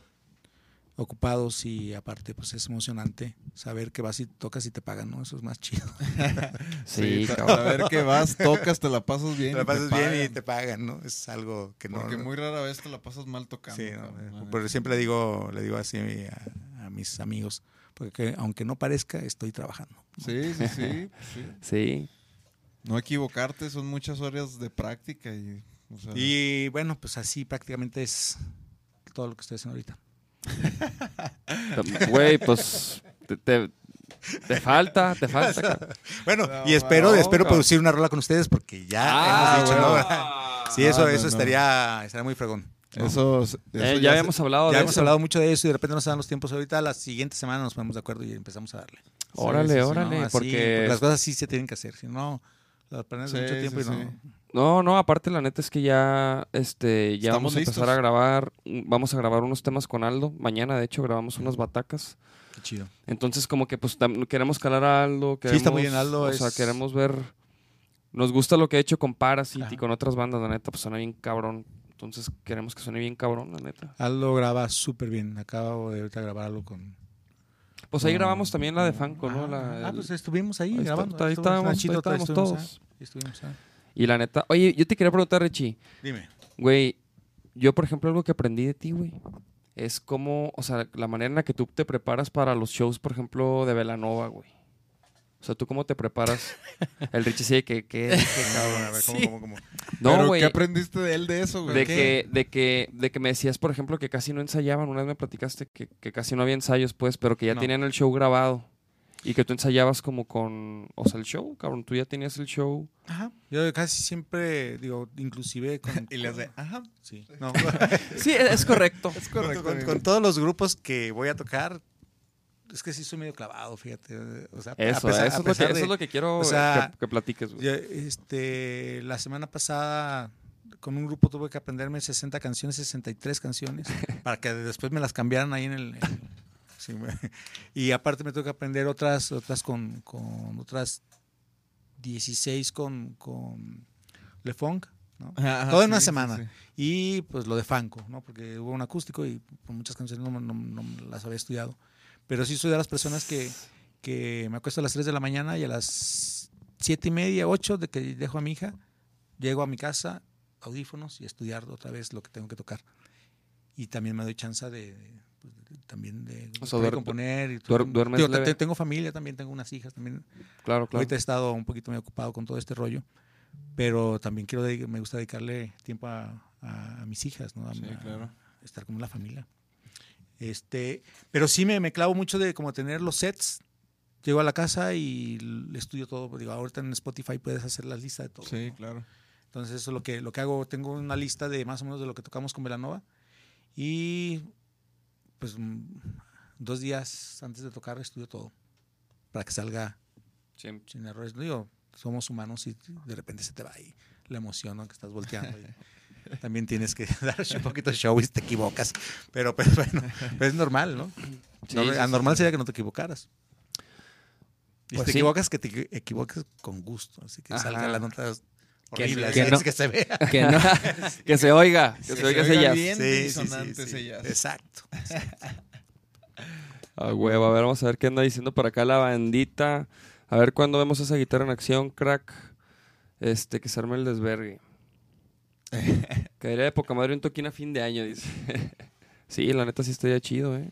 ocupados y aparte pues es emocionante saber que vas y tocas y te pagan, ¿no? Eso es más chido. Sí, saber que vas, tocas, te la pasas bien. Te la y pasas bien y te pagan, ¿no? Es algo que no... Porque muy rara vez te la pasas mal tocando. Sí, no, cabrón, eh, pero siempre le digo, le digo así a, a mis amigos, porque aunque no parezca, estoy trabajando. Sí, sí, sí, sí. Sí. No equivocarte, son muchas horas de práctica y... o sea, Y bueno, pues así prácticamente es todo lo que estoy haciendo ahorita. Güey, pues. Te, te, te falta, te falta. Bueno, No, y espero, espero producir una rola con ustedes porque ya Ah, hemos dicho, bueno. ¿no? Sí, eso, no, eso no. estaría, estaría muy fregón. Eso, eso Eh, ya se- habíamos hablado ya de hemos eso. hablado mucho de eso y de repente nos dan los tiempos ahorita. La siguiente semana nos ponemos de acuerdo y empezamos a darle. Órale, Sí, sí, sí, órale. ¿no? Así, porque. las cosas sí se tienen que hacer. Si no, las planeas Sí, mucho sí, tiempo y no. sí. No, no, aparte la neta es que ya este ya Estamos vamos a empezar listos. a grabar, mm, vamos a grabar unos temas con Aldo. Mañana, de hecho, grabamos unas batacas. Qué chido. Entonces, como que pues queremos calar a Aldo. Sí, está muy queremos- bien, Aldo O sea, queremos ver. Nos gusta lo que ha hecho con Parasite Ajá. y con otras bandas, la neta, pues suena bien cabrón. Entonces, queremos que suene bien cabrón, la neta. Aldo graba súper bien. Acabo de ahorita grabar algo con. Pues ahí con- grabamos también la de Fanco, ¿no? Ah, La- ah, pues estuvimos ahí, ahí está- grabando. ahí estábamos, Nachito, ahí estábamos estuvimos, todos. ah, ahí estuvimos, ah. Y la neta, oye, yo te quería preguntar, Richie. Dime. Güey, yo por ejemplo algo que aprendí de ti, güey, es cómo, o sea, la manera en la que tú te preparas para los shows, por ejemplo, de Velanova, güey. O sea, ¿tú cómo te preparas? El Richie sí, que, que, Cabrón, a ver, ¿cómo, cómo, cómo? no, Pero, güey. ¿qué aprendiste de él de eso, güey? De que, de, que, de que me decías, por ejemplo, que casi no ensayaban. Una vez me platicaste que, que casi no había ensayos, pues, pero que ya No. tenían el show grabado. Y que tú ensayabas como con... O sea, el show, cabrón. Tú ya tenías el show. Ajá. Yo casi siempre, digo, inclusive con... Y le hace, ajá, Sí. No. Sí, es correcto. es correcto. con todos los grupos que voy a tocar, es que sí soy medio clavado, fíjate. O sea, a Eso, pesar- eso, es lo que, pesar eso de- es lo que quiero o sea, que, que platiques, yo, este, la semana pasada con un grupo tuve que aprenderme 60 canciones, 63 canciones, para que después me las cambiaran ahí en el... en- sí, me- y aparte me tuve que aprender otras, otras con, con otras 16 con, con Le Funk, ¿no? Ajá, Todo en una semana. sí. Y pues lo de Fanco, ¿no? Porque hubo un acústico y por muchas canciones no, no- no las había estudiado. Pero sí soy de las personas que, que me acuesto a las 3 de la mañana y a las 7 y media, 8 de que dejo a mi hija, llego a mi casa, audífonos y estudiar otra vez lo que tengo que tocar. Y también me doy chance de, de- pues, de- también de, O sea, de duer- componer. Y duer- duermes Digo, leve. tengo familia también, tengo unas hijas también. Claro, claro. Ahorita he estado un poquito muy ocupado con todo este rollo, pero también quiero me gusta dedicarle tiempo a, a- a mis hijas, ¿no? A, Sí, a- claro. estar con la familia. Este, pero sí me, me clavo mucho de como tener los sets. Llego a la casa y estudio todo. Digo, ahorita en Spotify puedes hacer la lista de todo. Sí, ¿no? claro. Entonces eso es lo que, lo que hago. Tengo una lista de más o menos de lo que tocamos con Velanova. Y pues dos días antes de tocar estudio todo. Para que salga Sí. sin errores. Digo, somos humanos y de repente se te va ahí la emoción ¿no? que estás volteando. y también tienes que dar un poquito de show y te equivocas. Pero, pero bueno, pero es normal, ¿no? Sí, sí. anormal sería que no te equivocaras. Y Pues si te sí. equivocas, que te equi- equivoques con gusto. Así que Ajá. salga la nota Que- horrible. que así no- es que se vea. Que no. que se oiga, que se se oiga jazz. bien. jazz. Exacto. Ah, huevo, a ver, vamos a ver qué anda diciendo por acá la bandita. A ver cuándo vemos esa guitarra en acción, crack. Este, que se arme el desvergue. Caería de poca madre un toquín a fin de año, dice. sí, la neta sí estaría chido, eh.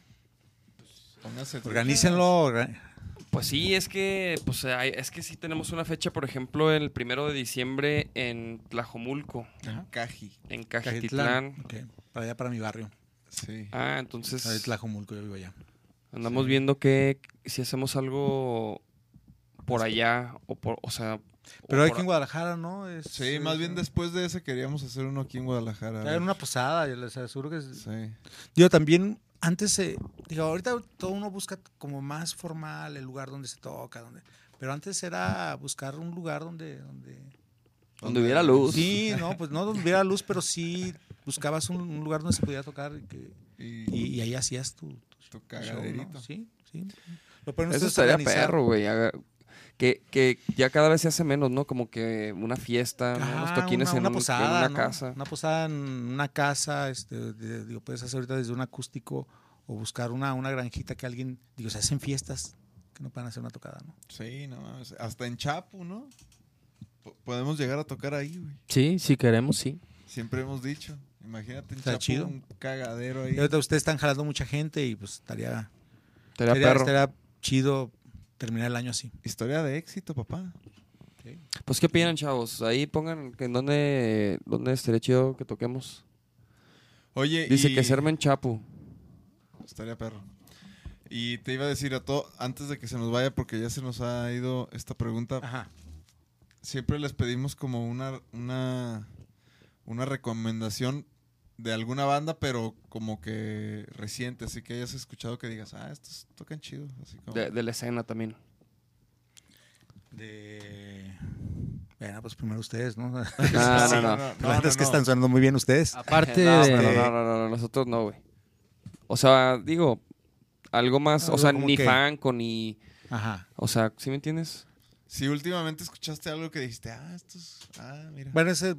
Póngase Organícenlo. orga- Pues sí, es que, pues, hay- es que sí tenemos una fecha, por ejemplo, el primero de diciembre en Tlajomulco, En Caji. en Cajitlán. Cajitlán. Ok, Para allá, para mi barrio. Sí. Ah, entonces Ahí Tlajomulco, yo vivo allá. andamos viendo que si hacemos algo por allá o por, o sea, Pero que en Guadalajara, ¿no? Es- Sí, más es- bien después de ese queríamos hacer uno aquí en Guadalajara. Era una posada, yo les aseguro que es- Sí. Digo, también antes, eh, digo, ahorita todo uno busca como más formal el lugar donde se toca, donde, pero antes era buscar un lugar donde, donde, donde hubiera luz. sí, no, pues no donde hubiera luz, pero sí buscabas un, un lugar donde se pudiera tocar y, que- Y, y- y ahí hacías tu, tu tu show, ¿no? cagaderito. Sí, sí. Lo Eso estaría perro, güey. Que, que ya cada vez se hace menos, ¿no? Como que una fiesta, Ajá, toquines una, en, una un- en posada, una ¿no? casa. Una posada en una casa, este, de- digo, puedes hacer ahorita desde un acústico o buscar una, una granjita que alguien, digo, se hacen fiestas que no puedan hacer una tocada, ¿no? Sí, no. Hasta en Chapu, ¿no? Po- podemos llegar a tocar ahí, güey. Sí, si queremos, sí. Siempre hemos dicho. Imagínate en Está Chapu chido. un cagadero ahí. Y ahorita ustedes están jalando mucha gente y pues estaría, Estaría estaría, perro. estaría chido terminar el año así. Historia de éxito, papá. Pues, ¿qué opinan, chavos? Ahí pongan que en dónde, dónde estaría chido que toquemos. Oye, Dice y- que se arme en Chapu. Estaría perro. Y te iba a decir a todo, antes de que se nos vaya, porque ya se nos ha ido esta pregunta, Ajá. siempre les pedimos como una, una, una recomendación de alguna banda, pero como que reciente, así que hayas escuchado que digas, ah, estos tocan chido. Así como, De, de la escena también. De... Bueno, pues primero ustedes, ¿no? No, Sí, no, no. La verdad es que están sonando muy bien ustedes. Aparte no, de... no, no, no, no, nosotros no, güey. O sea, digo, algo más, o Algo sea, ni que- fanco, ni... Ajá. O sea, ¿sí me entiendes? Si últimamente escuchaste algo que dijiste, ah, estos, ah, mira. Bueno, ese,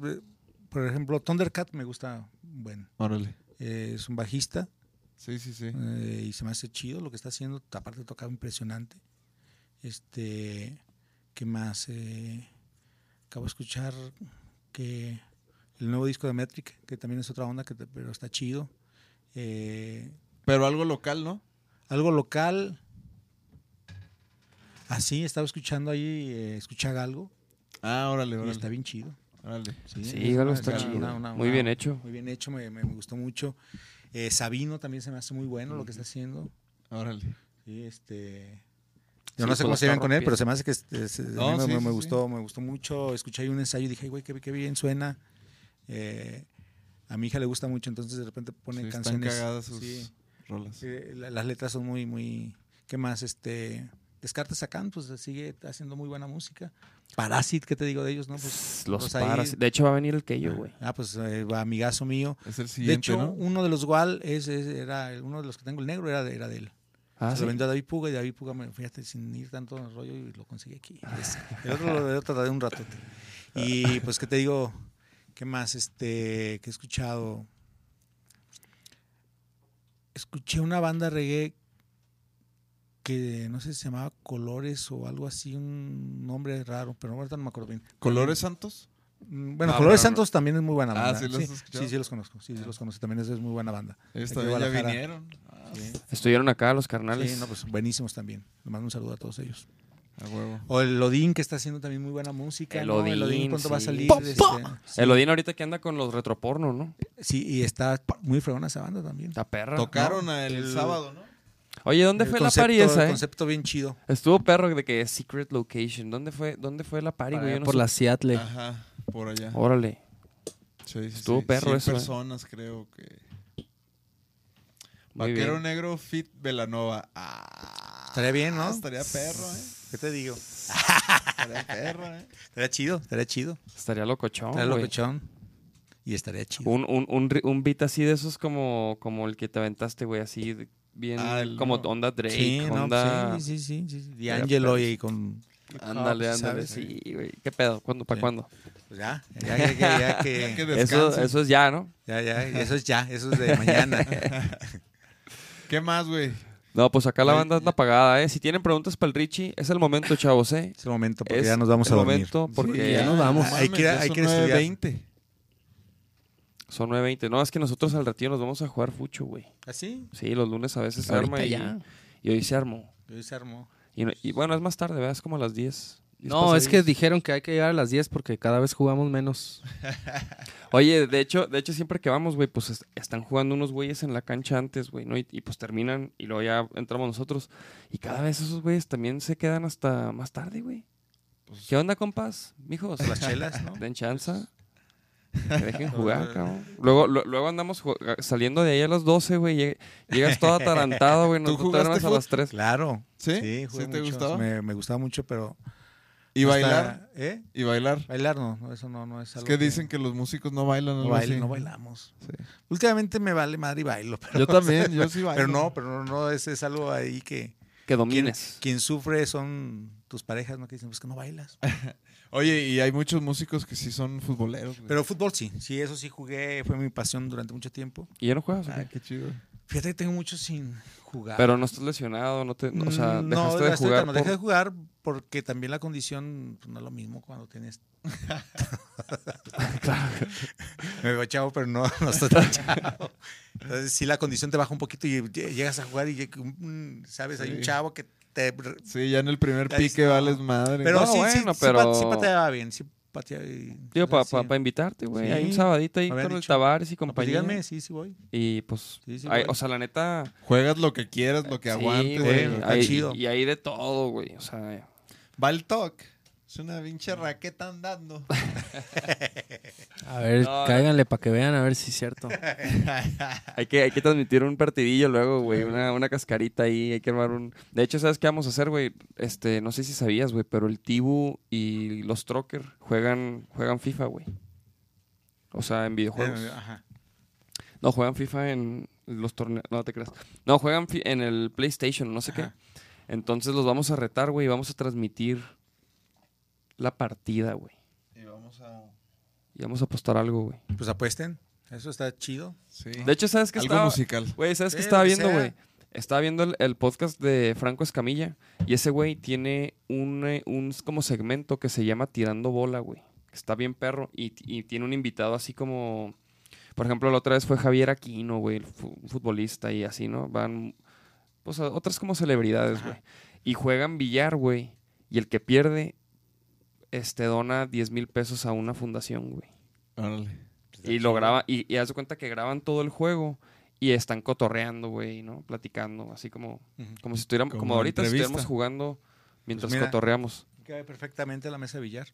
por ejemplo, Thundercat me gusta, bueno, Órale. eh, es un bajista Sí, sí, sí. eh, y se me hace chido lo que está haciendo, aparte de tocar impresionante. Este, ¿qué más? Eh, acabo de escuchar que el nuevo disco de Metric, que también es otra onda, que te- pero está chido. Eh, Pero algo local, ¿no? algo local. Así, estaba escuchando ahí, eh, escucha Galgo, Ah, órale, y órale. está bien chido. Sí, Sí, una- está chido. una- una- Muy una- bien hecho. Muy bien hecho, me, me- me gustó mucho. Eh, Sabino también se me hace muy bueno lo que está haciendo. Órale. Sí, este. Sí, Yo no sé cómo se llevan con él, pero se me hace que No, me, sí, me- gustó, me gustó mucho. Escuché ahí un ensayo y dije, "Ay, güey, qué, qué bien suena. Eh, a mi hija le gusta mucho, entonces de repente pone Sí, están canciones. cagadas sus sí, rolas. la- las letras son muy, muy. ¿Qué más? Este. Descartes Sacán, pues sigue haciendo muy buena música. Parasit, ¿qué te digo de ellos? no Pues, Los pues ahí-. De hecho, va a venir el Keyo, güey. Ah, pues eh, amigazo mío. Es el De siguiente, hecho, ¿no? uno de los Gual es, es- era uno de los que tengo el negro era de, era de él. Ah, se sí. lo vendió a David Puga y David Puga me fíjate sin ir tanto en el rollo y lo conseguí aquí. Es- el otro lo, tardé un ratote. Y pues qué te digo, qué más este que he escuchado. Escuché una banda reggae que no sé si se llamaba Colores o algo así, un nombre raro, pero ahorita no me acuerdo bien. ¿Colores Santos? Mm, Bueno, No, Colores. Santos también es muy buena Ah, banda. ¿sí los has sí, sí, sí los conozco. Sí, sí los conozco. También es, es muy buena banda. Ya vinieron. Ah, Sí. Estuvieron acá los carnales. Sí, no, pues buenísimos también. Les mando un saludo a todos ellos. a huevo. O el Odín, que está haciendo también muy buena música. El ¿no? El Odín, Odín pronto va a salir. ¡Pop, este, pop! El Odín ahorita que anda con los retroporno, ¿no? Sí, y está muy fregona esa banda también. Está perra. Tocaron ¿no? el, El- sábado, ¿no? Oye, ¿dónde El fue concepto- la party esa, El eh? concepto bien chido. Estuvo perro de que Secret Location. ¿Dónde fue, dónde fue la party, güey? no por la Seattle. Ajá, por allá. Órale. Sí, sí, estuvo sí. perro 100 eso, eh. personas, creo que. Muy Vaquero bien. Negro Fit Velanova. Ah, Estaría bien, ¿no? Estaría perro, ¿eh? ¿Qué te digo? Estaría perro, ¿eh? Estaría chido, estaría chido. Estaría locochón, Estaría locochón. Y estaría chido. Un, un, un, un beat así de esos como, como el que te aventaste, güey, así de- bien Ah, el- como onda Drake, sí, no, onda... sí, sí, sí, sí, sí. D'Angelo y con... Ándale, ándale, ¿sabes? sí, güey. ¿Qué pedo? ¿Cuándo? ¿Para Sí. cuándo? Pues ya, ya, ya, ya, ya que... Ya que Eso, es ya, ¿no? Ya, ya, eso es ya, eso es de mañana. ¿Qué más, güey? No, pues acá la banda anda apagada, ¿eh? Si tienen preguntas para el Richie, es el momento, chavos, ¿eh? Es el momento, porque Es ya nos vamos el a dormir. momento porque Sí, ya nos vamos. No Hay que hay que estudiar. 9:20. Son 9.20. No, es que nosotros al ratito nos vamos a jugar fucho, güey. ¿Así? Sí, los lunes a veces se arma y, ya. y hoy se armó. Hoy se armó. Y, no- y bueno, es más tarde, ¿verdad? Es como a las 10. 10 No, es que dijeron que hay que llegar a las 10 porque cada vez jugamos menos. Oye, de hecho, de hecho siempre que vamos, güey, pues es- están jugando unos güeyes en la cancha antes, güey, ¿no? Y, y, pues terminan y luego ya entramos nosotros. Y cada vez esos güeyes también se quedan hasta más tarde, güey. ¿Qué onda, compas? Mijos. Las chelas, ¿no? Den chanza. Que dejen jugar, cabrón. Luego, lo- luego andamos saliendo de ahí a las 12, güey. lleg- Llegas todo atarantado, güey. ¿Tú Nos jugaste duermes a las 3. Claro. ¿Sí? Sí, ¿Sí te mucho. gustaba? Me, me gustaba mucho, pero... ¿Y hasta- bailar? ¿Eh? ¿Y bailar? Bailar no, no, eso no, no es Es algo que dicen que los músicos no bailan. no, algo baila- así. no bailamos. Sí. Últimamente me vale madre y bailo, pero, Yo también, yo sí bailo. pero no, pero no, no es, es algo ahí que Que quien, domines. quien sufre son tus parejas, ¿no? Que dicen, pues que no bailas. Oye, y hay muchos músicos que sí son futboleros. güey. Pero fútbol sí, sí, eso sí jugué, fue mi pasión durante mucho tiempo. ¿Y ya no juegas o Ah, qué? chido. Fíjate que tengo mucho sin jugar. Pero no estás lesionado, no te... O sea, Mm, dejaste de jugar No, dejé por- de jugar porque también la condición pues, no es lo mismo cuando tienes. Me veo chavo, pero no, no estoy tan chavo. Entonces, sí, la condición te baja un poquito y lle- llegas a jugar y, lleg- mm, ¿sabes? Hay un Sí. chavo que te. Sí, ya en el primer pique está. vales madre. Pero No, sí, sí, bueno, sí, pero- pa- sí pateaba bien, sí pateaba. y- Digo, para sí. invitarte, güey. Sí. Hay un sabadito ahí con habían el dicho. Tavares y No, pues compañía. díganme, sí, sí voy. Y pues, Sí, sí, hay- voy. o sea, la neta... Juegas lo que quieras, lo que sí, aguantes. güey, está hay- chido. Y hay de todo, güey. O sea, Va el toque. Es una pinche raqueta andando. A ver, No, cáiganle para que vean a ver si es cierto. hay que, hay que transmitir un partidillo luego, güey. Una, una cascarita ahí. Hay que armar un... De hecho, ¿sabes qué vamos a hacer, güey? Este, no sé si sabías, güey, pero el Tibu y los Trocker juegan, juegan FIFA, güey. O sea, en videojuegos. Eh, Ajá. No, juegan FIFA en los torneos. No te creas. No, juegan fi- en el PlayStation, no sé Ajá. qué. Entonces los vamos a retar, güey, y vamos a transmitir la partida, güey. Y vamos a. Y vamos a apostar algo, güey. Pues apuesten, eso está chido. Sí. De hecho, ¿sabes qué Algo estaba? musical. Güey, ¿sabes qué estaba que viendo, güey? Estaba viendo el, el podcast de Franco Escamilla. Y ese güey tiene un, eh, un como segmento que se llama Tirando Bola, güey. Que está bien perro. Y, y tiene un invitado así como... Por ejemplo, la otra vez fue Javier Aquino, güey, un futbolista y así, ¿no? Van... Pues otras como celebridades, güey. Y juegan billar, güey. Y el que pierde, este, dona 10 mil pesos a una fundación, güey. Órale. Y lo graba, y, y haz de cuenta que graban todo el juego y están cotorreando, güey, ¿no? Platicando, así como, como si estuviéramos, como, Como ahorita entrevista. estuviéramos jugando mientras mira. cotorreamos. Cabe perfectamente la mesa de billar.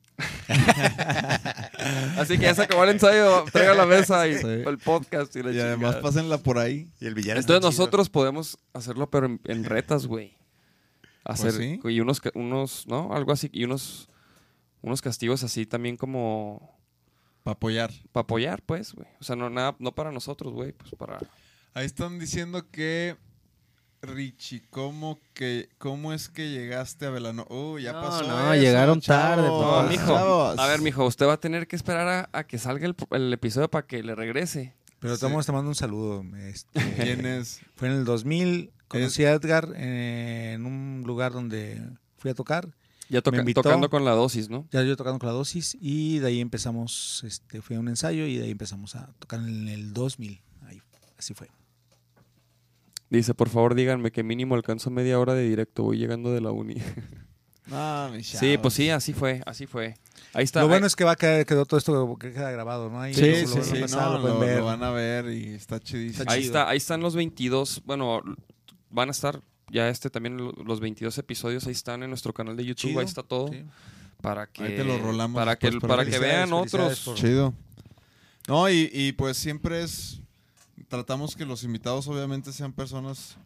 Así que ya se acabó el ensayo, traiga la mesa y Sí. el podcast y la Y además chingada. pásenla por ahí. Y el billar Entonces nosotros podemos hacerlo, pero en, en retas, güey. Hacer, Pues sí. y unos, unos, ¿no? Algo así, y unos, unos castigos así también como Para apoyar. para apoyar, pues, güey. O sea, no, nada, no para nosotros, güey, pues para... Ahí están diciendo que. Richie, ¿cómo, que, ¿cómo es que llegaste a Velano? Uh, ya No, pasó. no, eso, llegaron chavos, tarde, No, mijo. A ver, mijo, usted va a tener que esperar a, a que salga el, el episodio para que le regrese. Pero Sí. estamos tomando un saludo. este, ¿Quién es? fue en el 2000, Conocí a Edgar en un lugar donde fui a tocar. Ya toca- tocando con la dosis, ¿no? Ya yo tocando con la dosis y de ahí empezamos, este, fui a un ensayo y de ahí empezamos a tocar en el 2000. Ahí, así fue. Dice, por favor díganme que mínimo alcanzo media hora de directo, voy llegando de la uni. No, mi sí, pues sí, así fue, así fue. Ahí está. Lo bueno es que va a quedar, quedó todo esto que queda grabado, ¿no? Ahí Sí, lo- sí, lo sí, pasar, no, lo pueden lo, ver. lo van a ver y está chidísimo. Está ahí está, ahí están los 22, bueno, van a estar ya este también lo- los 22 episodios ahí están en nuestro canal de YouTube, Chido, ahí está todo sí. para que Ahí te lo rolamos para que después, pero para que vean otros. por- Chido. No, y, y pues siempre es. Tratamos que los invitados, obviamente, sean personas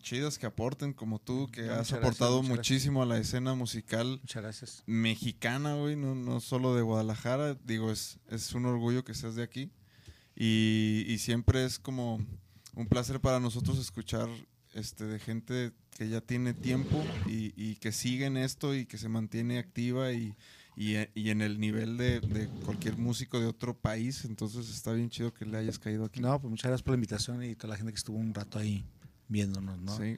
chidas que aporten, como tú, que Muchas has gracias, aportado muchísimo a la escena musical Muchas gracias. mexicana, güey, no, no solo de Guadalajara. Digo, es, es un orgullo que seas de aquí. Y, y siempre es como un placer para nosotros escuchar este, de gente que ya tiene tiempo y, y que sigue en esto y que se mantiene activa y, y, y en el nivel de, de cualquier músico de otro país. Entonces está bien chido que le hayas caído aquí. No, pues muchas gracias por la invitación y toda la gente que estuvo un rato ahí viéndonos, ¿no? Sí.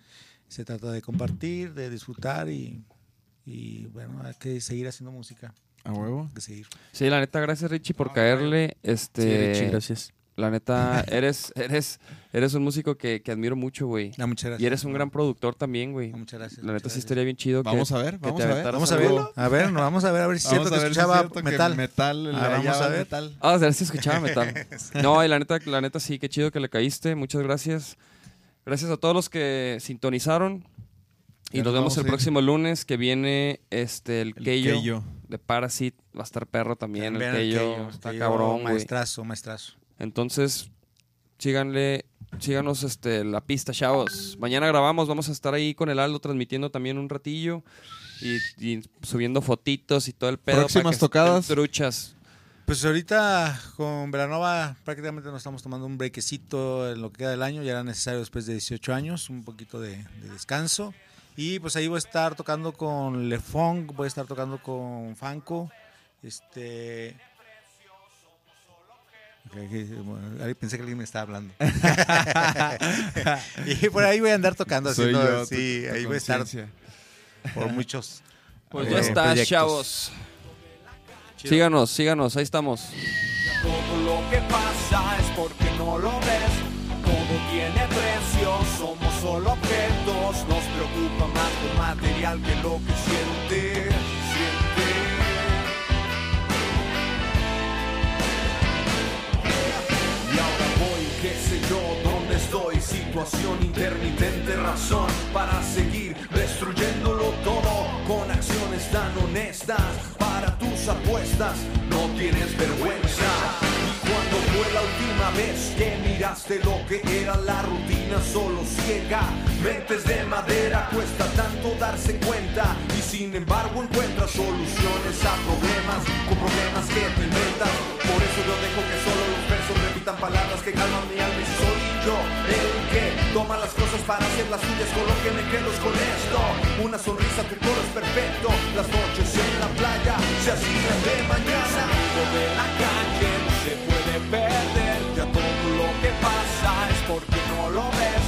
Se trata de compartir, de disfrutar y, y bueno, hay que seguir haciendo música. A huevo. Hay que seguir. Sí, la neta, gracias Richie por caerle. Sí, Este, Richie, gracias. La neta, eres eres eres un músico que, que admiro mucho, güey. No, muchas gracias. Y eres un gran productor también, güey. No, muchas gracias. La neta sí estaría bien chido que- Vamos a ver, que vamos te a ver. Vamos a verlo. A ver, no, vamos a ver, a ver si cierto que si escuchaba que metal. metal, Ah, vamos a ver. metal. Ah, a ver si escuchaba metal. No, y la neta, la neta sí, qué chido que le caíste. Muchas gracias. Gracias a todos los que sintonizaron. Y Ya nos vemos el próximo lunes que viene este el, El Keyo Keyo. de Parasite. Va a estar perro también. El el Keyo. Keyo, Está Keyo, cabrón, güey. Maestrazo, maestrazo. Entonces, síganle, síganos este, la pista, chavos. Mañana grabamos, vamos a estar ahí con el Aldo transmitiendo también un ratillo y, y subiendo fotitos y todo el pedo. para Próximas que tocadas. Truchas. Pues ahorita con Velanova prácticamente nos estamos tomando un brequecito en lo que queda del año. Ya era necesario después de 18 años, un poquito de, de descanso. Y pues ahí voy a estar tocando con Le Funk, voy a estar tocando con Fanco. Este. Pensé que alguien me estaba hablando. y por ahí voy a andar tocando. Soy haciendo- yo, tu- sí, tu ahí voy a estar por muchos. Pues eh, ya está, proyectos. chavos. Síganos, síganos, ahí estamos. Todo lo que pasa es porque no lo ves. Todo tiene precio, somos solo objetos. Nos preocupa más lo material que lo que siente. Yo, dónde estoy. Situación intermitente, razón para seguir destruyéndolo todo con acciones tan honestas para tus apuestas. No tienes vergüenza. Y cuando fue la última vez que miraste lo que era la rutina solo ciega? Mentes de madera, cuesta tanto darse cuenta. Y sin embargo encuentras soluciones a problemas con problemas que te inventas. Por eso yo dejo que repitan palabras que calman mi alma y soy yo el que toma las cosas para hacer las suyas con lo que me quedo con esto. Una sonrisa, tu coro es perfecto. Las noches en la playa se hacían de mañana. De la calle no se puede perder. Ya todo lo que pasa es porque no lo ves.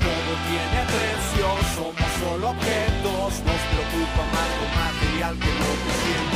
Todo tiene precio, somos solo objetos. Nos preocupa más lo material que lo que. Siente.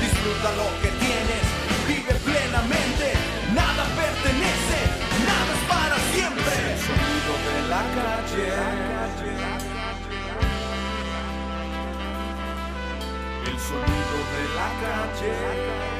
disfruta lo que tienes, vive plenamente, nada pertenece, nada es para siempre. El sonido de la calle. El sonido de la calle.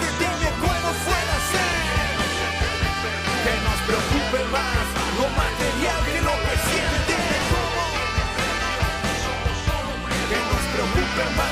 open my